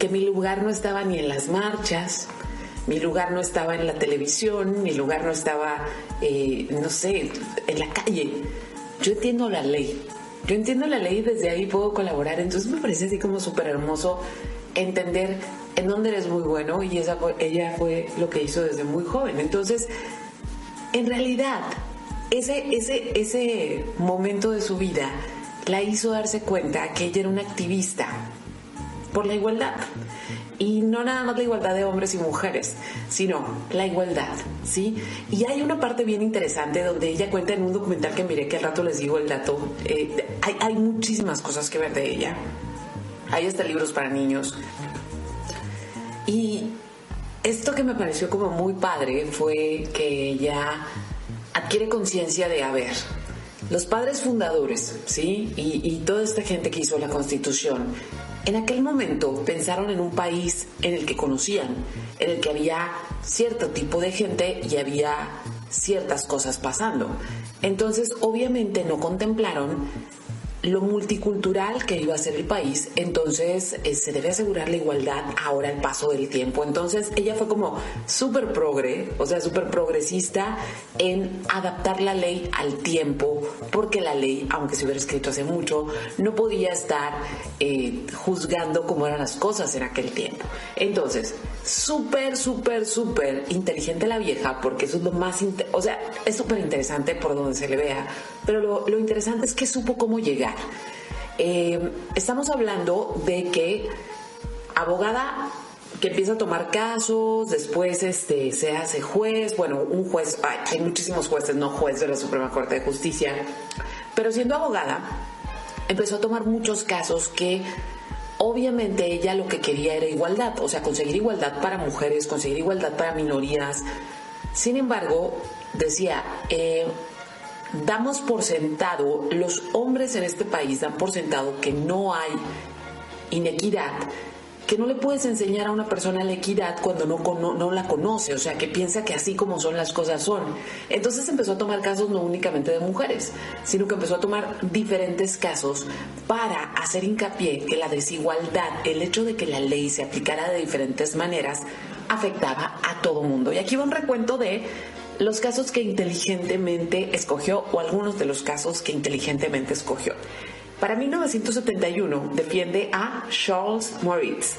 que mi lugar no estaba ni en las marchas, mi lugar no estaba en la televisión, mi lugar no estaba, eh, no sé, en la calle. Yo entiendo la ley. Yo entiendo la ley y desde ahí puedo colaborar. Entonces me parece así como súper hermoso entender en dónde eres muy bueno y esa ella fue lo que hizo desde muy joven. Entonces, en realidad, ese, ese, ese momento de su vida la hizo darse cuenta que ella era una activista por la igualdad. Y no nada más la igualdad de hombres y mujeres, sino la igualdad, ¿sí? Y hay una parte bien interesante donde ella cuenta en un documental que miré que al rato les digo el dato. eh, hay, hay muchísimas cosas que ver de ella. Hay hasta libros para niños. Y esto que me pareció como muy padre fue que ella adquiere conciencia de, a ver, los padres fundadores, ¿sí? Y, y toda esta gente que hizo la constitución, en aquel momento pensaron en un país en el que conocían, en el que había cierto tipo de gente y había ciertas cosas pasando. Entonces, obviamente no contemplaron lo multicultural que iba a ser el país, entonces eh, se debe asegurar la igualdad ahora el paso del tiempo. Entonces ella fue como súper progre, o sea, súper progresista en adaptar la ley al tiempo, porque la ley, aunque se hubiera escrito hace mucho, no podía estar eh, juzgando cómo eran las cosas en aquel tiempo. Entonces, súper, súper, súper inteligente la vieja, porque eso es lo más, o sea, es súper interesante por donde se le vea, pero lo, lo interesante es que supo cómo llegar. Eh, estamos hablando de que abogada que empieza a tomar casos, después este, se hace juez, bueno, un juez, ay, hay muchísimos jueces, no juez de la Suprema Corte de Justicia, pero siendo abogada, empezó a tomar muchos casos que obviamente ella lo que quería era igualdad, o sea, conseguir igualdad para mujeres, conseguir igualdad para minorías. Sin embargo, decía, eh, damos por sentado, los hombres en este país dan por sentado que no hay inequidad, que no le puedes enseñar a una persona la equidad cuando no, no, no, la conoce, o sea, que piensa que así como son las cosas son. Entonces empezó a tomar casos no únicamente de mujeres, sino que empezó a tomar diferentes casos para hacer hincapié que la desigualdad, el hecho de que la ley se aplicara de diferentes maneras, afectaba a todo mundo. Y aquí va un recuento de los casos que inteligentemente escogió o algunos de los casos que inteligentemente escogió. Para 1971 defiende a Charles Moritz.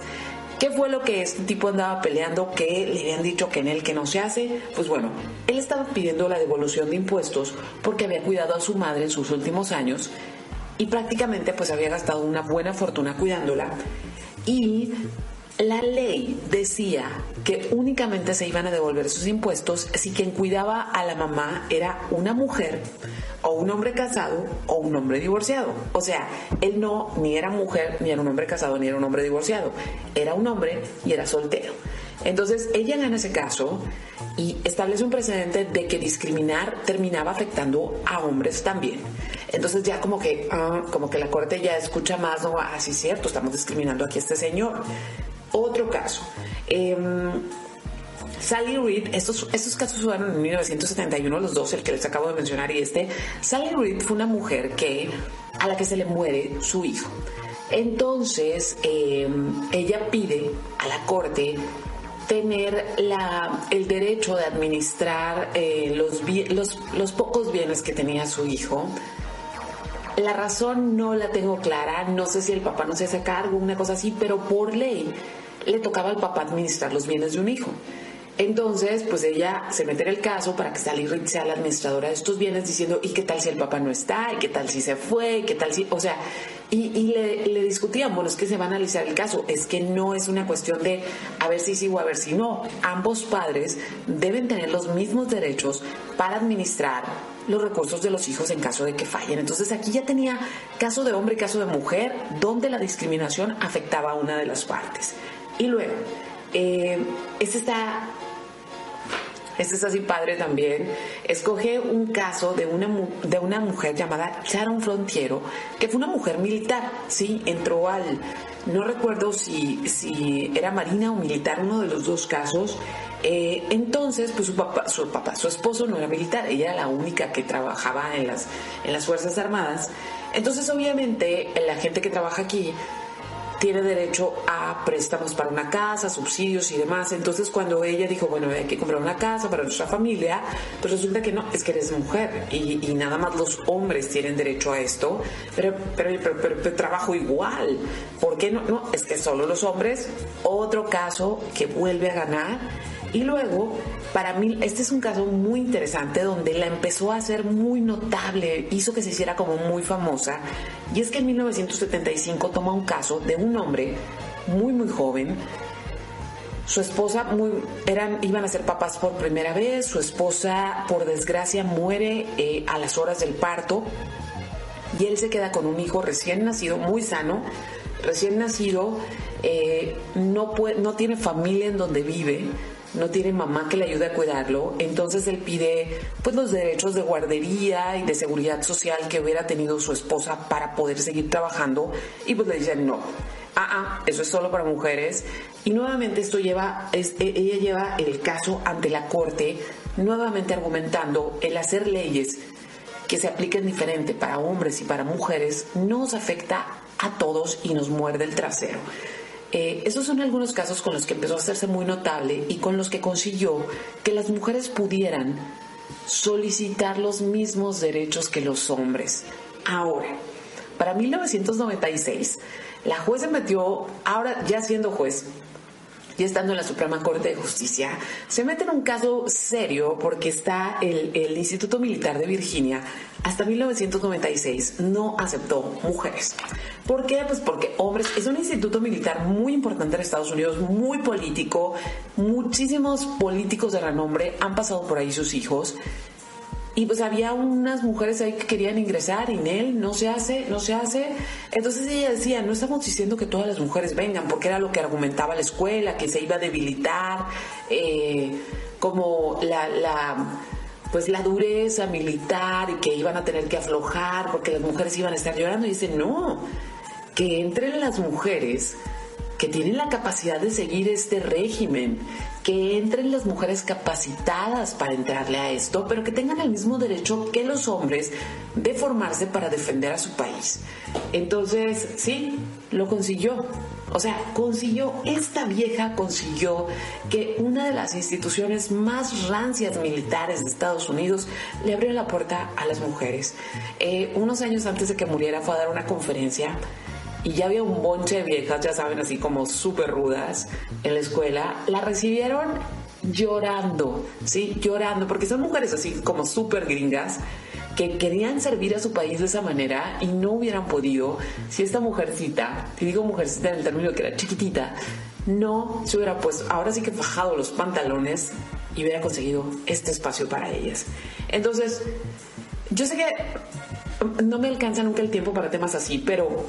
¿Qué fue lo que este tipo andaba peleando que le habían dicho que en él que no se hace? Pues bueno, él estaba pidiendo la devolución de impuestos porque había cuidado a su madre en sus últimos años y prácticamente pues había gastado una buena fortuna cuidándola y la ley decía que únicamente se iban a devolver sus impuestos si quien cuidaba a la mamá era una mujer o un hombre casado o un hombre divorciado. O sea, él no ni era mujer, ni era un hombre casado, ni era un hombre divorciado. Era un hombre y era soltero. Entonces ella gana ese caso y establece un precedente de que discriminar terminaba afectando a hombres también. Entonces ya como que, ah, como que la corte ya escucha más, no, ah, sí es cierto, estamos discriminando aquí a este señor. Otro caso. Em, Sally Reed, estos, estos casos fueron en 1971, los dos, el que les acabo de mencionar y este. Sally Reed fue una mujer que, a la que se le muere su hijo. Entonces, em, ella pide a la corte tener la, el derecho de administrar eh, los, los pocos bienes que tenía su hijo. La razón no la tengo clara, no sé si el papá no se hace cargo, una cosa así, pero por ley le tocaba al papá administrar los bienes de un hijo. Entonces, pues ella se mete en el caso para que Sally sea la administradora de estos bienes diciendo, ¿y qué tal si el papá no está? ¿Y qué tal si se fue? ¿Y qué tal si...? O sea, y, le, le, discutían, bueno, es que se va a analizar el caso, es que no es una cuestión de a ver si sí o a ver si no. Ambos padres deben tener los mismos derechos para administrar los recursos de los hijos en caso de que fallen. Entonces aquí ya tenía caso de hombre y caso de mujer, donde la discriminación afectaba a una de las partes. Y luego, eh, este está este es así padre también, escoge un caso de una, de una mujer llamada Sharon Frontiero, que fue una mujer militar, ¿sí? Entró al, no recuerdo si, si era marina o militar, uno de los dos casos. Eh, entonces, pues su papá, su papá, su esposo no era militar, ella era la única que trabajaba en las, en las Fuerzas Armadas. Entonces, obviamente, la gente que trabaja aquí tiene derecho a préstamos para una casa, subsidios y demás. Entonces cuando ella dijo, bueno, hay que comprar una casa para nuestra familia, pues resulta que no, es que eres mujer y, nada más los hombres tienen derecho a esto, pero, pero, pero, pero, trabajo igual. ¿Por qué no? No, es que solo los hombres. Otro caso que vuelve a ganar y luego, para mí, este es un caso muy interesante donde la empezó a hacer muy notable, hizo que se hiciera como muy famosa. Y es que en 1975 toma un caso de un hombre muy, muy joven. Su esposa eran, iban a ser papás por primera vez. Su esposa, por desgracia, muere eh, a las horas del parto. Y él se queda con un hijo recién nacido, muy sano, recién nacido, eh, no, puede, no tiene familia en donde vive no tiene mamá que le ayude a cuidarlo, entonces él pide pues los derechos de guardería y de seguridad social que hubiera tenido su esposa para poder seguir trabajando y pues le dicen no. Ah, ah, eso es solo para mujeres. Y nuevamente esto lleva, e, ella lleva el caso ante la corte, nuevamente argumentando el hacer leyes que se apliquen diferente para hombres y para mujeres nos afecta a todos y nos muerde el trasero. Eh, esos son algunos casos con los que empezó a hacerse muy notable y con los que consiguió que las mujeres pudieran solicitar los mismos derechos que los hombres. Ahora, para 1996, la juez se metió, ahora ya siendo juez, y estando en la Suprema Corte de Justicia, se mete en un caso serio porque está el, el Instituto Militar de Virginia hasta 1996 no aceptó mujeres. ¿Por qué? Pues porque hombres, es un instituto militar muy importante en Estados Unidos, muy político, muchísimos políticos de renombre han pasado por ahí sus hijos y pues había unas mujeres ahí que querían ingresar y en él no se hace, no se hace. Entonces ella decía, no estamos diciendo que todas las mujeres vengan, porque era lo que argumentaba la escuela, que se iba a debilitar, eh, como la, la, pues la dureza militar y que iban a tener que aflojar porque las mujeres iban a estar llorando. Y dice, no, que entren las mujeres que tienen la capacidad de seguir este régimen, que entren las mujeres capacitadas para entrarle a esto, pero que tengan el mismo derecho que los hombres de formarse para defender a su país. Entonces, sí, lo consiguió. O sea, consiguió, esta vieja consiguió que una de las instituciones más rancias militares de Estados Unidos le abrió la puerta a las mujeres. Eh, unos años antes de que muriera fue a dar una conferencia y ya había un bonche de viejas, ya saben, así como súper rudas en la escuela, la recibieron llorando, ¿sí? Llorando, porque son mujeres así como súper gringas que querían servir a su país de esa manera y no hubieran podido si esta mujercita, y digo mujercita en el término que era chiquitita, no se hubiera puesto, ahora sí que fajado los pantalones y hubiera conseguido este espacio para ellas. Entonces, yo sé que no me alcanza nunca el tiempo para temas así, pero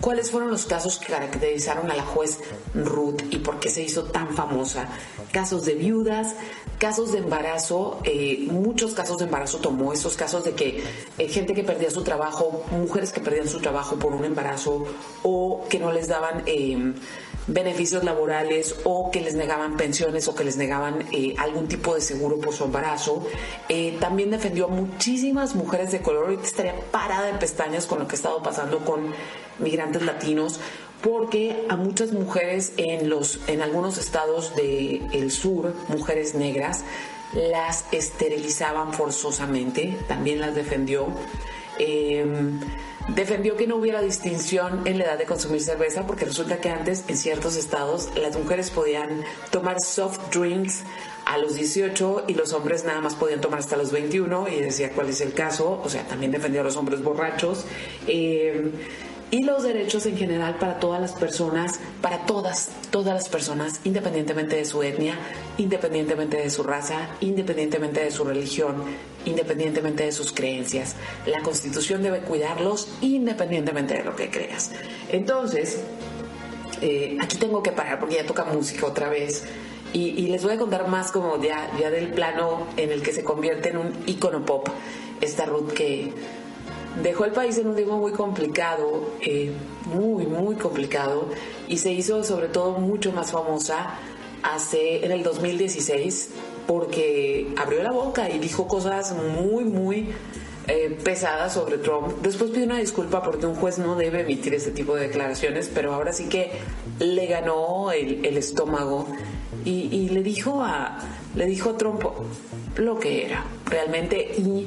¿Cuáles fueron los casos que caracterizaron a la juez Ruth y por qué se hizo tan famosa? Casos de viudas, casos de embarazo, eh, muchos casos de embarazo tomó, esos casos de que eh, gente que perdía su trabajo, mujeres que perdían su trabajo por un embarazo o que no les daban em, beneficios laborales o que les negaban pensiones o que les negaban eh, algún tipo de seguro por su embarazo. también defendió a muchísimas mujeres de color, ahorita estaría parada de pestañas con lo que ha estado pasando con migrantes latinos, porque a muchas mujeres en, los, en algunos estados del sur, mujeres negras, las esterilizaban forzosamente, también las defendió. Em, defendió que no hubiera distinción en la edad de consumir cerveza porque resulta que antes en ciertos estados las mujeres podían tomar soft drinks a los 18 y los hombres nada más podían tomar hasta los 21 y decía cuál es el caso, o sea, también defendió a los hombres borrachos. Em, y los derechos en general para todas las personas, para todas, todas las personas, independientemente de su etnia, independientemente de su raza, independientemente de su religión, independientemente de sus creencias. La Constitución debe cuidarlos independientemente de lo que creas. Entonces, eh, aquí tengo que parar porque ya toca música otra vez. Y, les voy a contar más como ya, ya del plano en el que se convierte en un icono pop esta Ruth que dejó el país en un tiempo muy complicado, eh, muy, muy complicado, y se hizo sobre todo mucho más famosa hace en el 2016 porque abrió la boca y dijo cosas muy, muy eh, pesadas sobre Trump. Después pidió una disculpa porque un juez no debe emitir ese tipo de declaraciones, pero ahora sí que le ganó el, estómago y, le dijo a le dijo Trump lo que era realmente y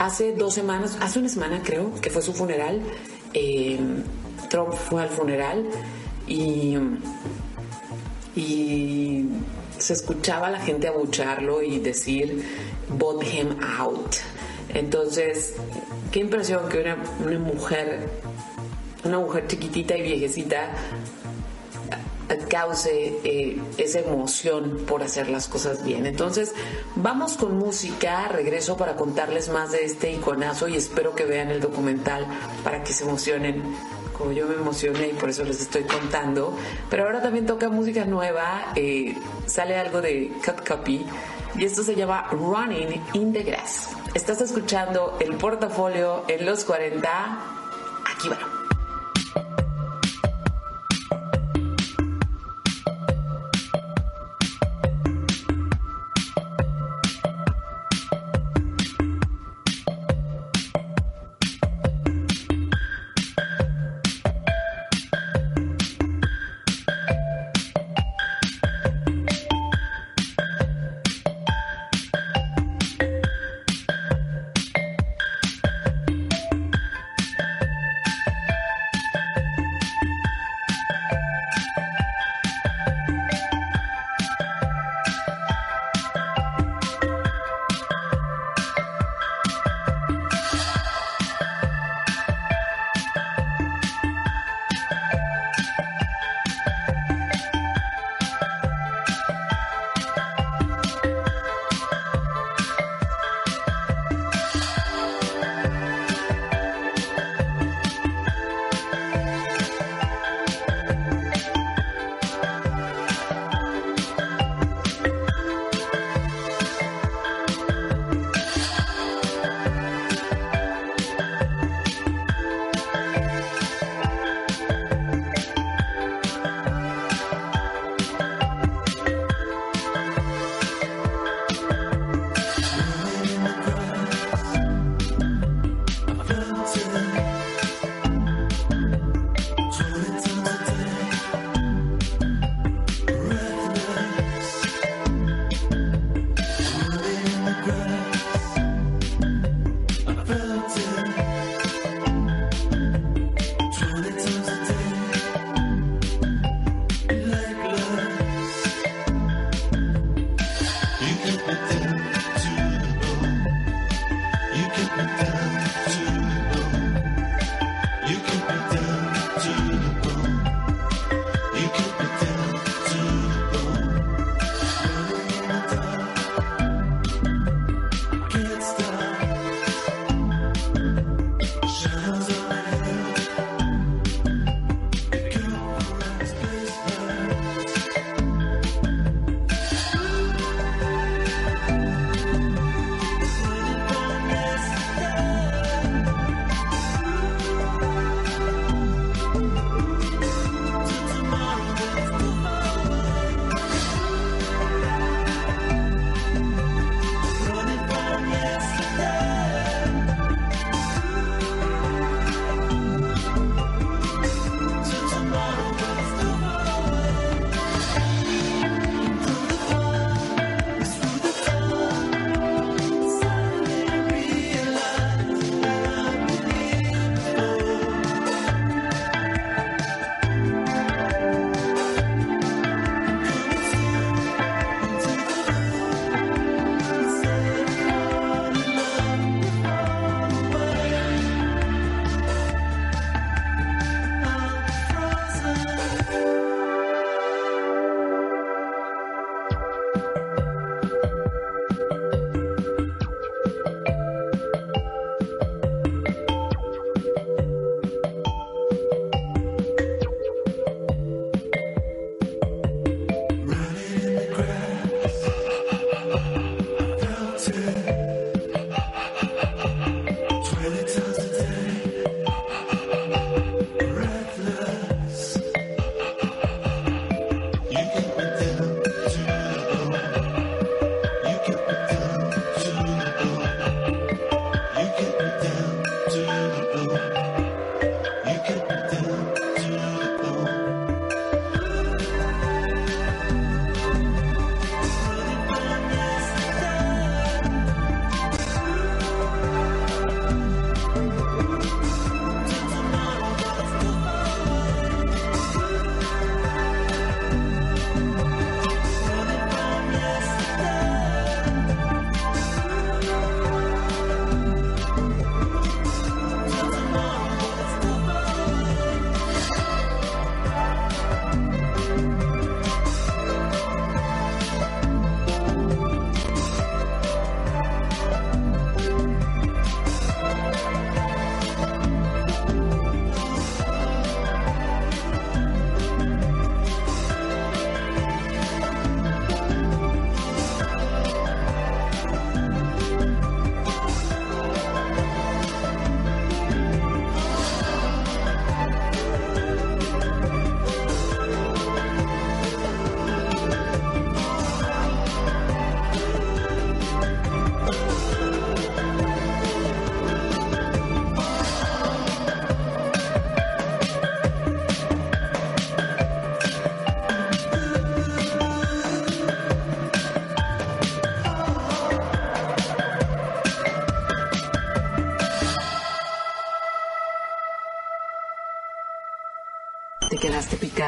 hace dos semanas, hace una semana creo, que fue su funeral, eh, Trump fue al funeral y, y se escuchaba a la gente abucharlo y decir, vote him out. Entonces, qué impresión que una, una mujer, una mujer chiquitita y viejecita cause eh, esa emoción por hacer las cosas bien. Entonces, vamos con música, regreso para contarles más de este iconazo y espero que vean el documental para que se emocionen como yo me emocioné y por eso les estoy contando. Pero ahora también toca música nueva, eh, sale algo de Cut Copy y esto se llama Running in the Grass. Estás escuchando el portafolio en los 40. Aquí va.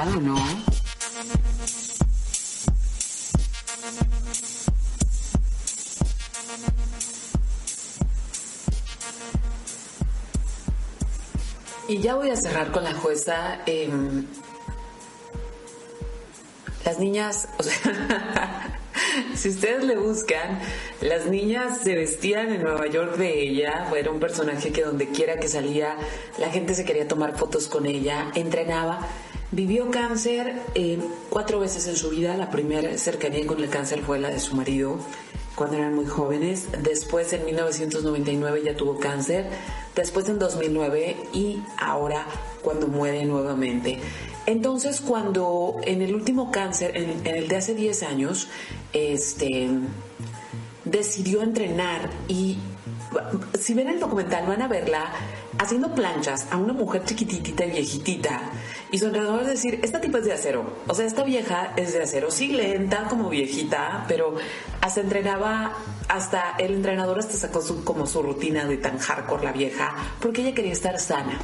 ¿No? Y ya voy a cerrar con la jueza. em, las niñas, o sea, si ustedes le buscan, las niñas se vestían en Nueva York de ella. Era un personaje que donde quiera que salía, la gente se quería tomar fotos con ella. Entrenaba. Vivió cáncer eh, cuatro veces en su vida. La primera cercanía con el cáncer fue la de su marido cuando eran muy jóvenes. Después en 1999 ya tuvo cáncer. Después en 2009 y ahora cuando muere nuevamente. Entonces cuando en el último cáncer, en, en el de hace 10 años, este, decidió entrenar y si ven el documental van a verla haciendo planchas a una mujer chiquititita y viejitita y su entrenador es decir, esta tipa es de acero, o sea, esta vieja es de acero, sí lenta como viejita, pero hasta entrenaba, hasta el entrenador hasta sacó su, como su rutina de tan hardcore la vieja, porque ella quería estar sana.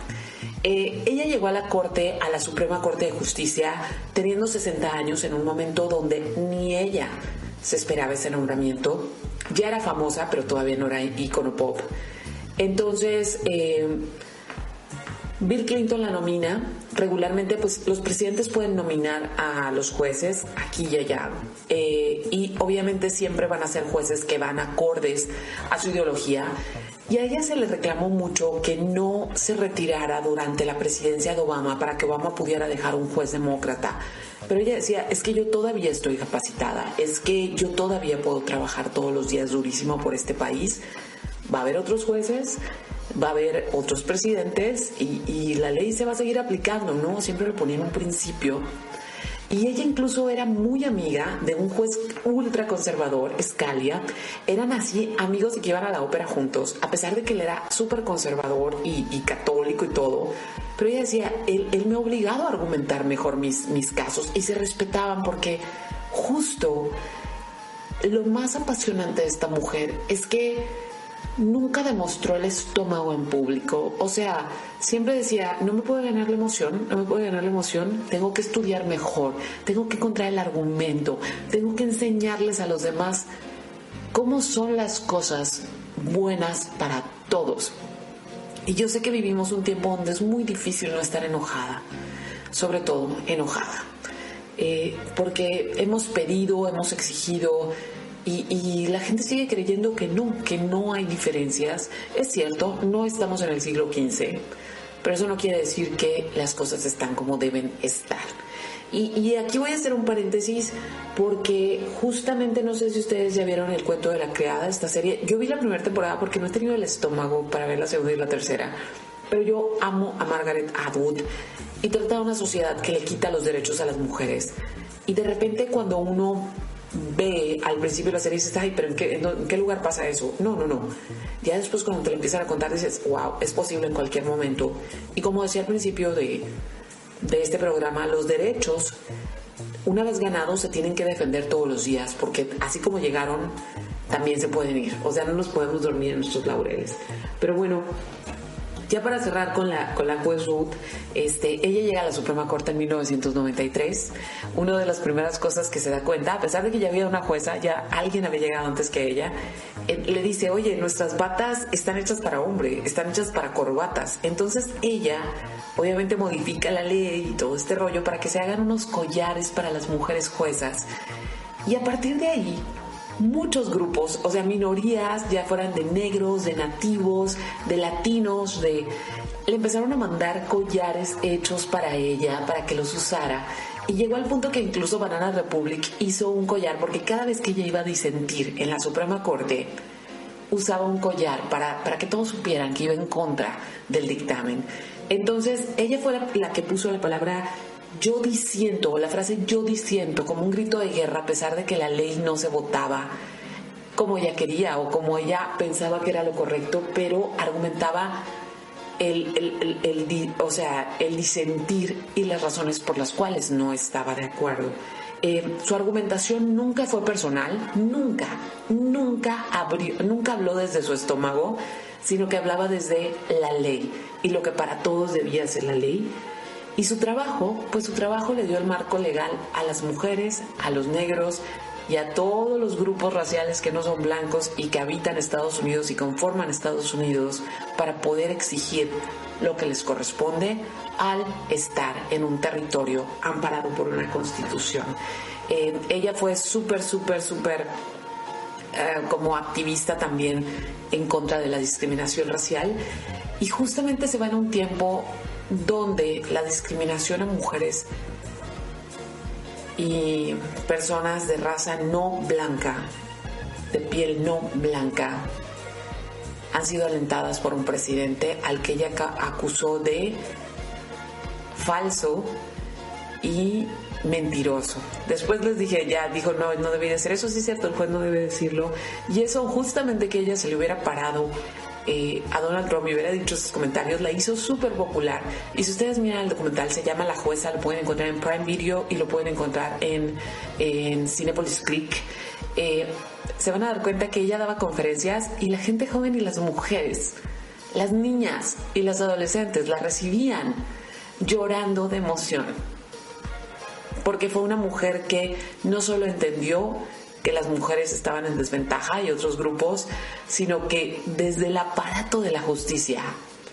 Eh, ella llegó a la Corte, a la Suprema Corte de Justicia, teniendo 60 años en un momento donde ni ella se esperaba ese nombramiento. Ya era famosa, pero todavía no era ícono pop. Entonces, eh, Bill Clinton la nomina. Regularmente, pues los presidentes pueden nominar a los jueces aquí y allá. Eh, y obviamente siempre van a ser jueces que van acordes a su ideología. Y a ella se le reclamó mucho que no se retirara durante la presidencia de Obama para que Obama pudiera dejar un juez demócrata. Pero ella decía, es que yo todavía estoy capacitada, es que yo todavía puedo trabajar todos los días durísimo por este país. Va a haber otros jueces, va a haber otros presidentes y, la ley se va a seguir aplicando, ¿no? Siempre lo ponía en un principio. Y ella incluso era muy amiga de un juez ultra conservador, Scalia. Eran así amigos y que iban a la ópera juntos, a pesar de que él era súper conservador y, católico y todo. Pero ella decía, él, me ha obligado a argumentar mejor mis casos y se respetaban porque justo lo más apasionante de esta mujer es que nunca demostró el estómago en público. O sea, siempre decía, no me puede ganar la emoción, no me puede ganar la emoción, tengo que estudiar mejor, tengo que encontrar el argumento, tengo que enseñarles a los demás cómo son las cosas buenas para todos. Y yo sé que vivimos un tiempo donde es muy difícil no estar enojada, sobre todo enojada. Eh, porque hemos pedido, hemos exigido, y, la gente sigue creyendo que no, que no hay diferencias. Es cierto, no estamos en el siglo XV, pero eso no quiere decir que las cosas están como deben estar. Y, y, aquí voy a hacer un paréntesis porque justamente no sé si ustedes ya vieron el cuento de la criada, esta serie. Yo vi la primera temporada porque no he tenido el estómago para ver la segunda y la tercera, pero yo amo a Margaret Atwood y trata de una sociedad que le quita los derechos a las mujeres. Y de repente cuando uno ve al principio de la serie y dices, ay, pero ¿en qué, ¿en qué, lugar pasa eso? No, no, no. Ya después cuando te lo empiezan a contar dices, wow, es posible en cualquier momento. Y como decía al principio de, de este programa, los derechos, una vez ganados, se tienen que defender todos los días, porque así como llegaron, también se pueden ir. O sea, no nos podemos dormir en nuestros laureles. Pero bueno, ya para cerrar con la, con la juez Ruth, este, ella llega a la Suprema Corte en 1993. Una de las primeras cosas que se da cuenta, a pesar de que ya había una jueza, ya alguien había llegado antes que ella, eh, le dice, oye, nuestras batas están hechas para hombre, están hechas para corbatas. Entonces ella obviamente modifica la ley y todo este rollo para que se hagan unos collares para las mujeres juezas. Y a partir de ahí, muchos grupos, o sea, minorías, ya fueran de negros, de nativos, de latinos, de... Le empezaron a mandar collares hechos para ella, para que los usara. Y llegó al punto que incluso Banana Republic hizo un collar, porque cada vez que ella iba a disentir en la Suprema Corte, usaba un collar para, para que todos supieran que iba en contra del dictamen. Entonces, ella fue la, la que puso la palabra yo disiento, o la frase yo disiento, como un grito de guerra, a pesar de que la ley no se votaba como ella quería o como ella pensaba que era lo correcto, pero argumentaba el, el, el, o sea, el disentir y las razones por las cuales no estaba de acuerdo. Eh, su argumentación nunca fue personal, nunca, nunca, abrió, nunca habló desde su estómago, sino que hablaba desde la ley y lo que para todos debía ser la ley Y su trabajo, pues su trabajo le dio el marco legal a las mujeres, a los negros y a todos los grupos raciales que no son blancos y que habitan Estados Unidos y conforman Estados Unidos para poder exigir lo que les corresponde al estar en un territorio amparado por una constitución. Eh, ella fue súper, súper, súper eh, como activista también en contra de la discriminación racial y justamente se va en un tiempo donde la discriminación a mujeres y personas de raza no blanca, de piel no blanca, han sido alentadas por un presidente al que ella acusó de falso y mentiroso. Después les dije, ya, dijo, no, no debía ser eso, sí es cierto, el juez no debe decirlo. Y eso justamente que ella se le hubiera parado eh, a Donald Trump y hubiera dicho sus comentarios, la hizo súper popular. Y si ustedes miran el documental, se llama La Jueza, lo pueden encontrar en Prime Video y lo pueden encontrar en, en Cinepolis Click. Eh, se van a dar cuenta que ella daba conferencias y la gente joven y las mujeres, las niñas y las adolescentes la recibían llorando de emoción. Porque fue una mujer que no solo entendió que las mujeres estaban en desventaja y otros grupos, sino que desde el aparato de la justicia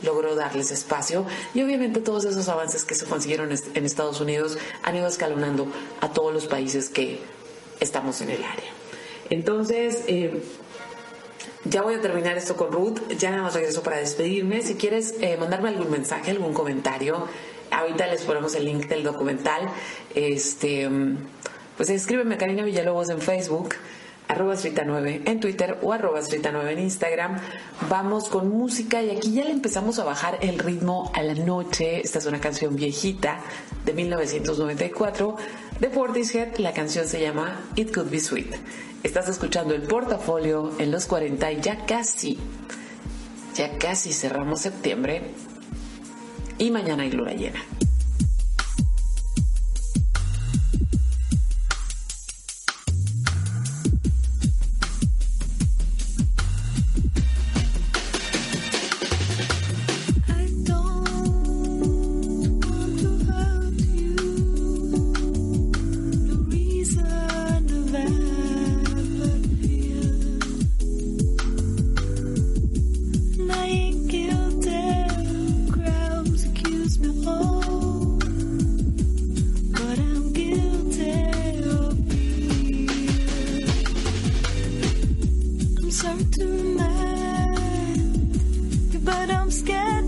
logró darles espacio y obviamente todos esos avances que se consiguieron en Estados Unidos han ido escalonando a todos los países que estamos en el área. Entonces, eh, ya voy a terminar esto con Ruth, ya nada más regreso para despedirme. Si quieres eh, mandarme algún mensaje, algún comentario, ahorita les ponemos el link del documental. Este pues escríbeme Karina Villalobos en Facebook, arroba 9 en Twitter o arroba 9 en Instagram. Vamos con música y aquí ya le empezamos a bajar el ritmo a la noche. Esta es una canción viejita de 1994 de Portishead. La canción se llama It Could Be Sweet. Estás escuchando el portafolio en los 40 y ya casi, ya casi cerramos septiembre y mañana hay luna llena. scared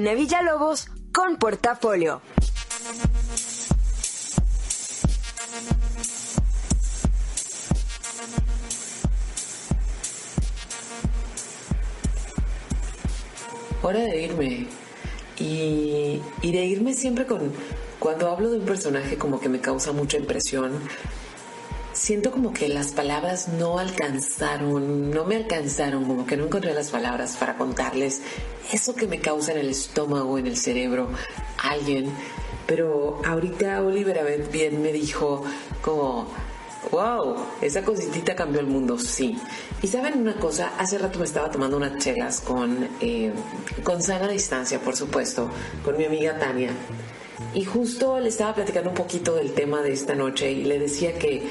Karina Villalobos con Portafolio. Hora de irme. Y, y de irme siempre con... Cuando hablo de un personaje como que me causa mucha impresión, siento como que las palabras no alcanzaron, no me alcanzaron, como que no encontré las palabras para contarles eso que me causa en el estómago, en el cerebro, alguien. Pero ahorita Oliver Abed bien me dijo como, wow, esa cositita cambió el mundo, sí. Y saben una cosa, hace rato me estaba tomando unas chelas con, eh, con sana distancia, por supuesto, con mi amiga Tania. Y justo le estaba platicando un poquito del tema de esta noche y le decía que,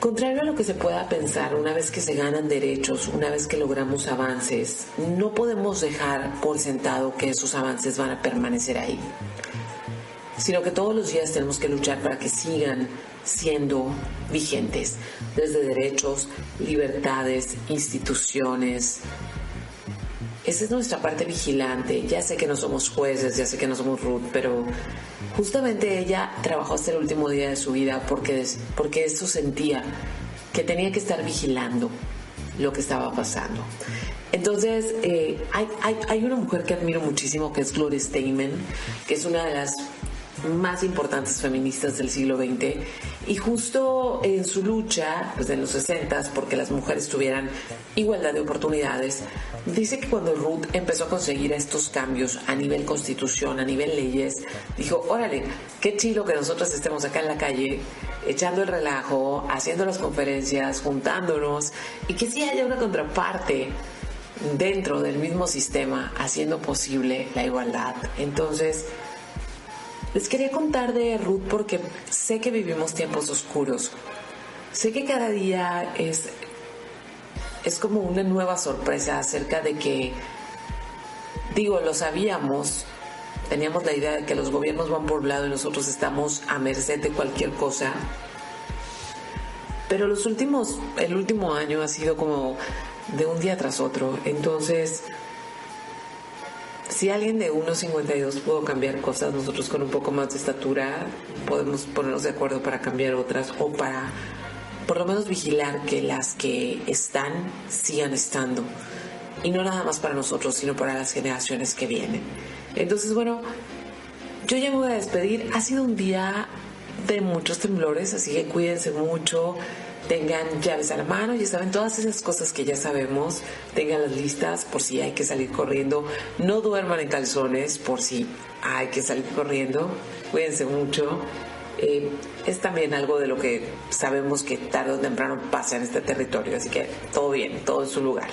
contrario a lo que se pueda pensar, una vez que se ganan derechos, una vez que logramos avances, no podemos dejar por sentado que esos avances van a permanecer ahí, sino que todos los días tenemos que luchar para que sigan siendo vigentes, desde derechos, libertades, instituciones, esa es nuestra parte vigilante. Ya sé que no somos jueces, ya sé que no somos Ruth, pero justamente ella trabajó hasta el último día de su vida porque, porque eso sentía que tenía que estar vigilando lo que estaba pasando. Entonces, eh, hay, hay, hay una mujer que admiro muchísimo que es Gloria Steinem, que es una de las más importantes feministas del siglo XX y justo en su lucha, pues en los 60 porque las mujeres tuvieran igualdad de oportunidades, dice que cuando Ruth empezó a conseguir estos cambios a nivel constitución, a nivel leyes, dijo, órale, qué chido que nosotros estemos acá en la calle echando el relajo, haciendo las conferencias, juntándonos y que sí haya una contraparte dentro del mismo sistema haciendo posible la igualdad. Entonces, les quería contar de Ruth porque sé que vivimos tiempos oscuros. Sé que cada día es, es como una nueva sorpresa acerca de que, digo, lo sabíamos, teníamos la idea de que los gobiernos van por un lado y nosotros estamos a merced de cualquier cosa. Pero los últimos, el último año ha sido como de un día tras otro. Entonces, si alguien de 1,52 pudo cambiar cosas, nosotros con un poco más de estatura podemos ponernos de acuerdo para cambiar otras o para por lo menos vigilar que las que están sigan estando. Y no nada más para nosotros, sino para las generaciones que vienen. Entonces, bueno, yo ya me voy a despedir. Ha sido un día de muchos temblores, así que cuídense mucho tengan llaves a la mano, ya saben todas esas cosas que ya sabemos, tengan las listas por si hay que salir corriendo, no duerman en calzones por si hay que salir corriendo, cuídense mucho. Eh, es también algo de lo que sabemos que tarde o temprano pasa en este territorio, así que todo bien, todo en su lugar.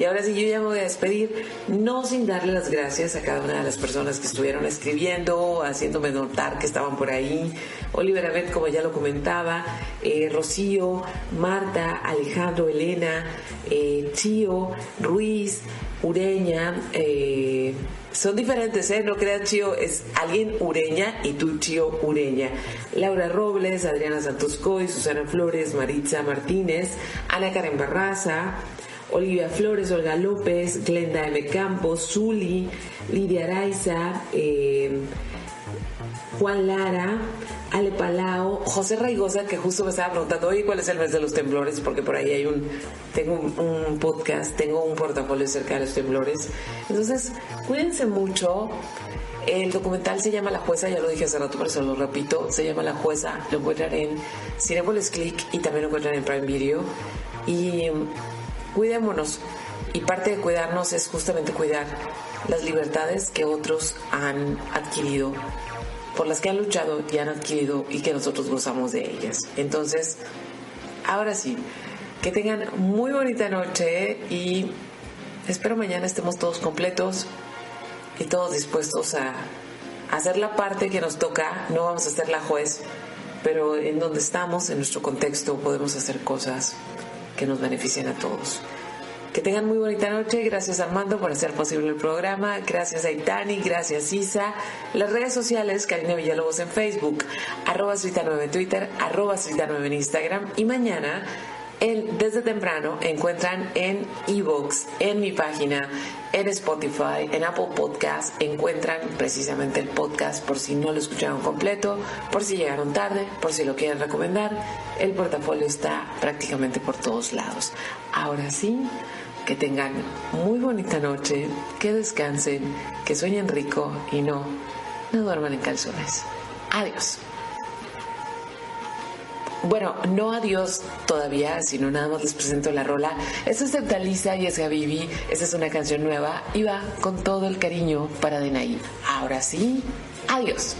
Y ahora sí, yo ya me voy a despedir, no sin darle las gracias a cada una de las personas que estuvieron escribiendo, haciéndome notar que estaban por ahí. Oliver Abed, como ya lo comentaba, eh, Rocío, Marta, Alejandro, Elena, eh, Chío, Ruiz, Ureña, eh, son diferentes, ¿eh? No creas, Chío, es alguien Ureña y tú, Chío, Ureña. Laura Robles, Adriana Santoscoy, Susana Flores, Maritza Martínez, Ana Karen Barraza, Olivia Flores, Olga López, Glenda M. Campos, Zuli, Lidia Araiza, eh, Juan Lara, Ale Palao, José Raigosa, que justo me estaba preguntando, oye, ¿cuál es el mes de los temblores? Porque por ahí hay un, tengo un, podcast, tengo un portafolio cerca de los temblores. Entonces, cuídense mucho. El documental se llama La Jueza, ya lo dije hace rato, pero se lo repito, se llama La Jueza, lo encuentran en Cinepolis Click y también lo encuentran en Prime Video. Y cuidémonos. Y parte de cuidarnos es justamente cuidar las libertades que otros han adquirido, por las que han luchado y han adquirido y que nosotros gozamos de ellas. Entonces, ahora sí, que tengan muy bonita noche y espero mañana estemos todos completos y todos dispuestos a hacer la parte que nos toca. No vamos a ser la juez, pero en donde estamos, en nuestro contexto, podemos hacer cosas que nos beneficien a todos. Que tengan muy bonita noche. Gracias Armando por hacer posible el programa. Gracias a Itani, gracias Isa. Las redes sociales, Karina Villalobos en Facebook, arroba Suita9 en Twitter, arroba Suita9 en Instagram. Y mañana, el, desde temprano, encuentran en Evox, en mi página, en Spotify, en Apple Podcast, encuentran precisamente el podcast por si no lo escucharon completo, por si llegaron tarde, por si lo quieren recomendar. El portafolio está prácticamente por todos lados. Ahora sí, que tengan muy bonita noche, que descansen, que sueñen rico y no, no duerman en calzones. Adiós. Bueno, no adiós todavía, sino nada más les presento la rola. Esta es Septalisa y es Gabibi. Esta es una canción nueva y va con todo el cariño para Denaí. Ahora sí, adiós.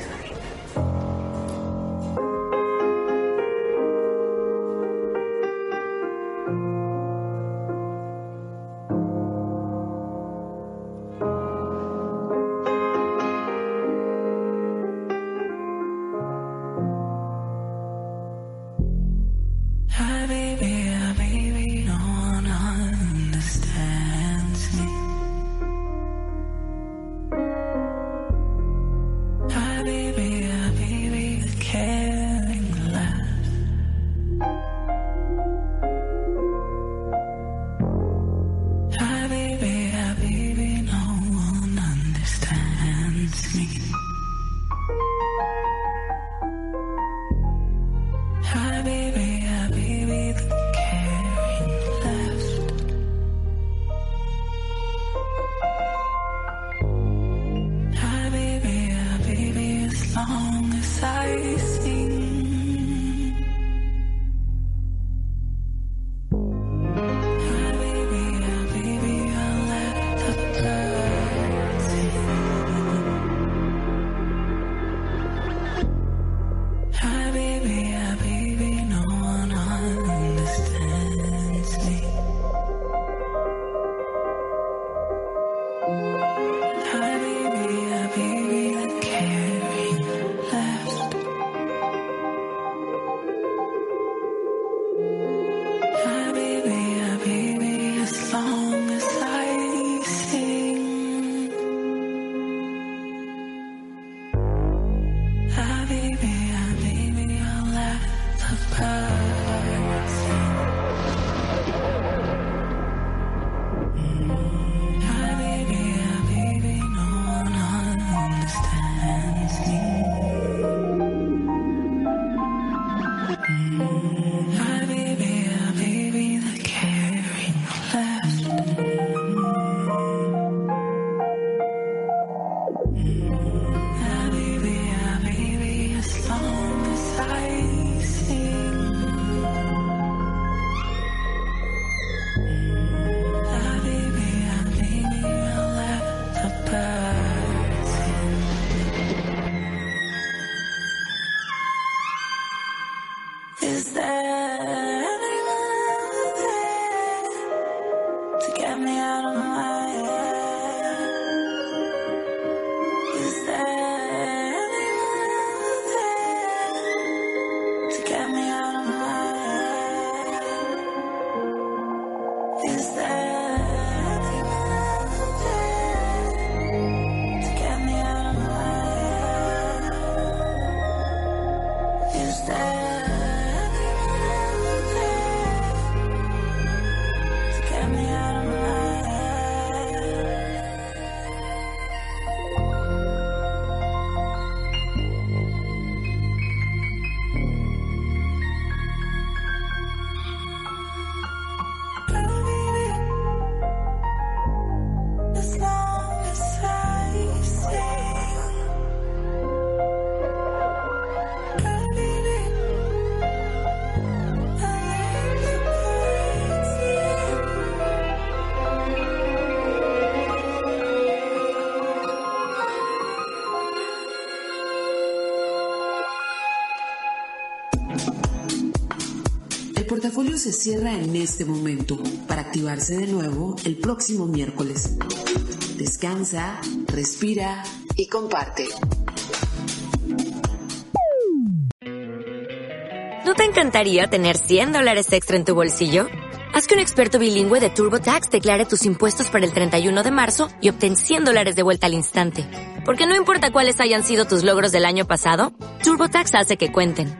Portafolio se cierra en este momento para activarse de nuevo el próximo miércoles. Descansa, respira y comparte. ¿No te encantaría tener 100 dólares extra en tu bolsillo? Haz que un experto bilingüe de TurboTax declare tus impuestos para el 31 de marzo y obtén 100 dólares de vuelta al instante. Porque no importa cuáles hayan sido tus logros del año pasado, TurboTax hace que cuenten.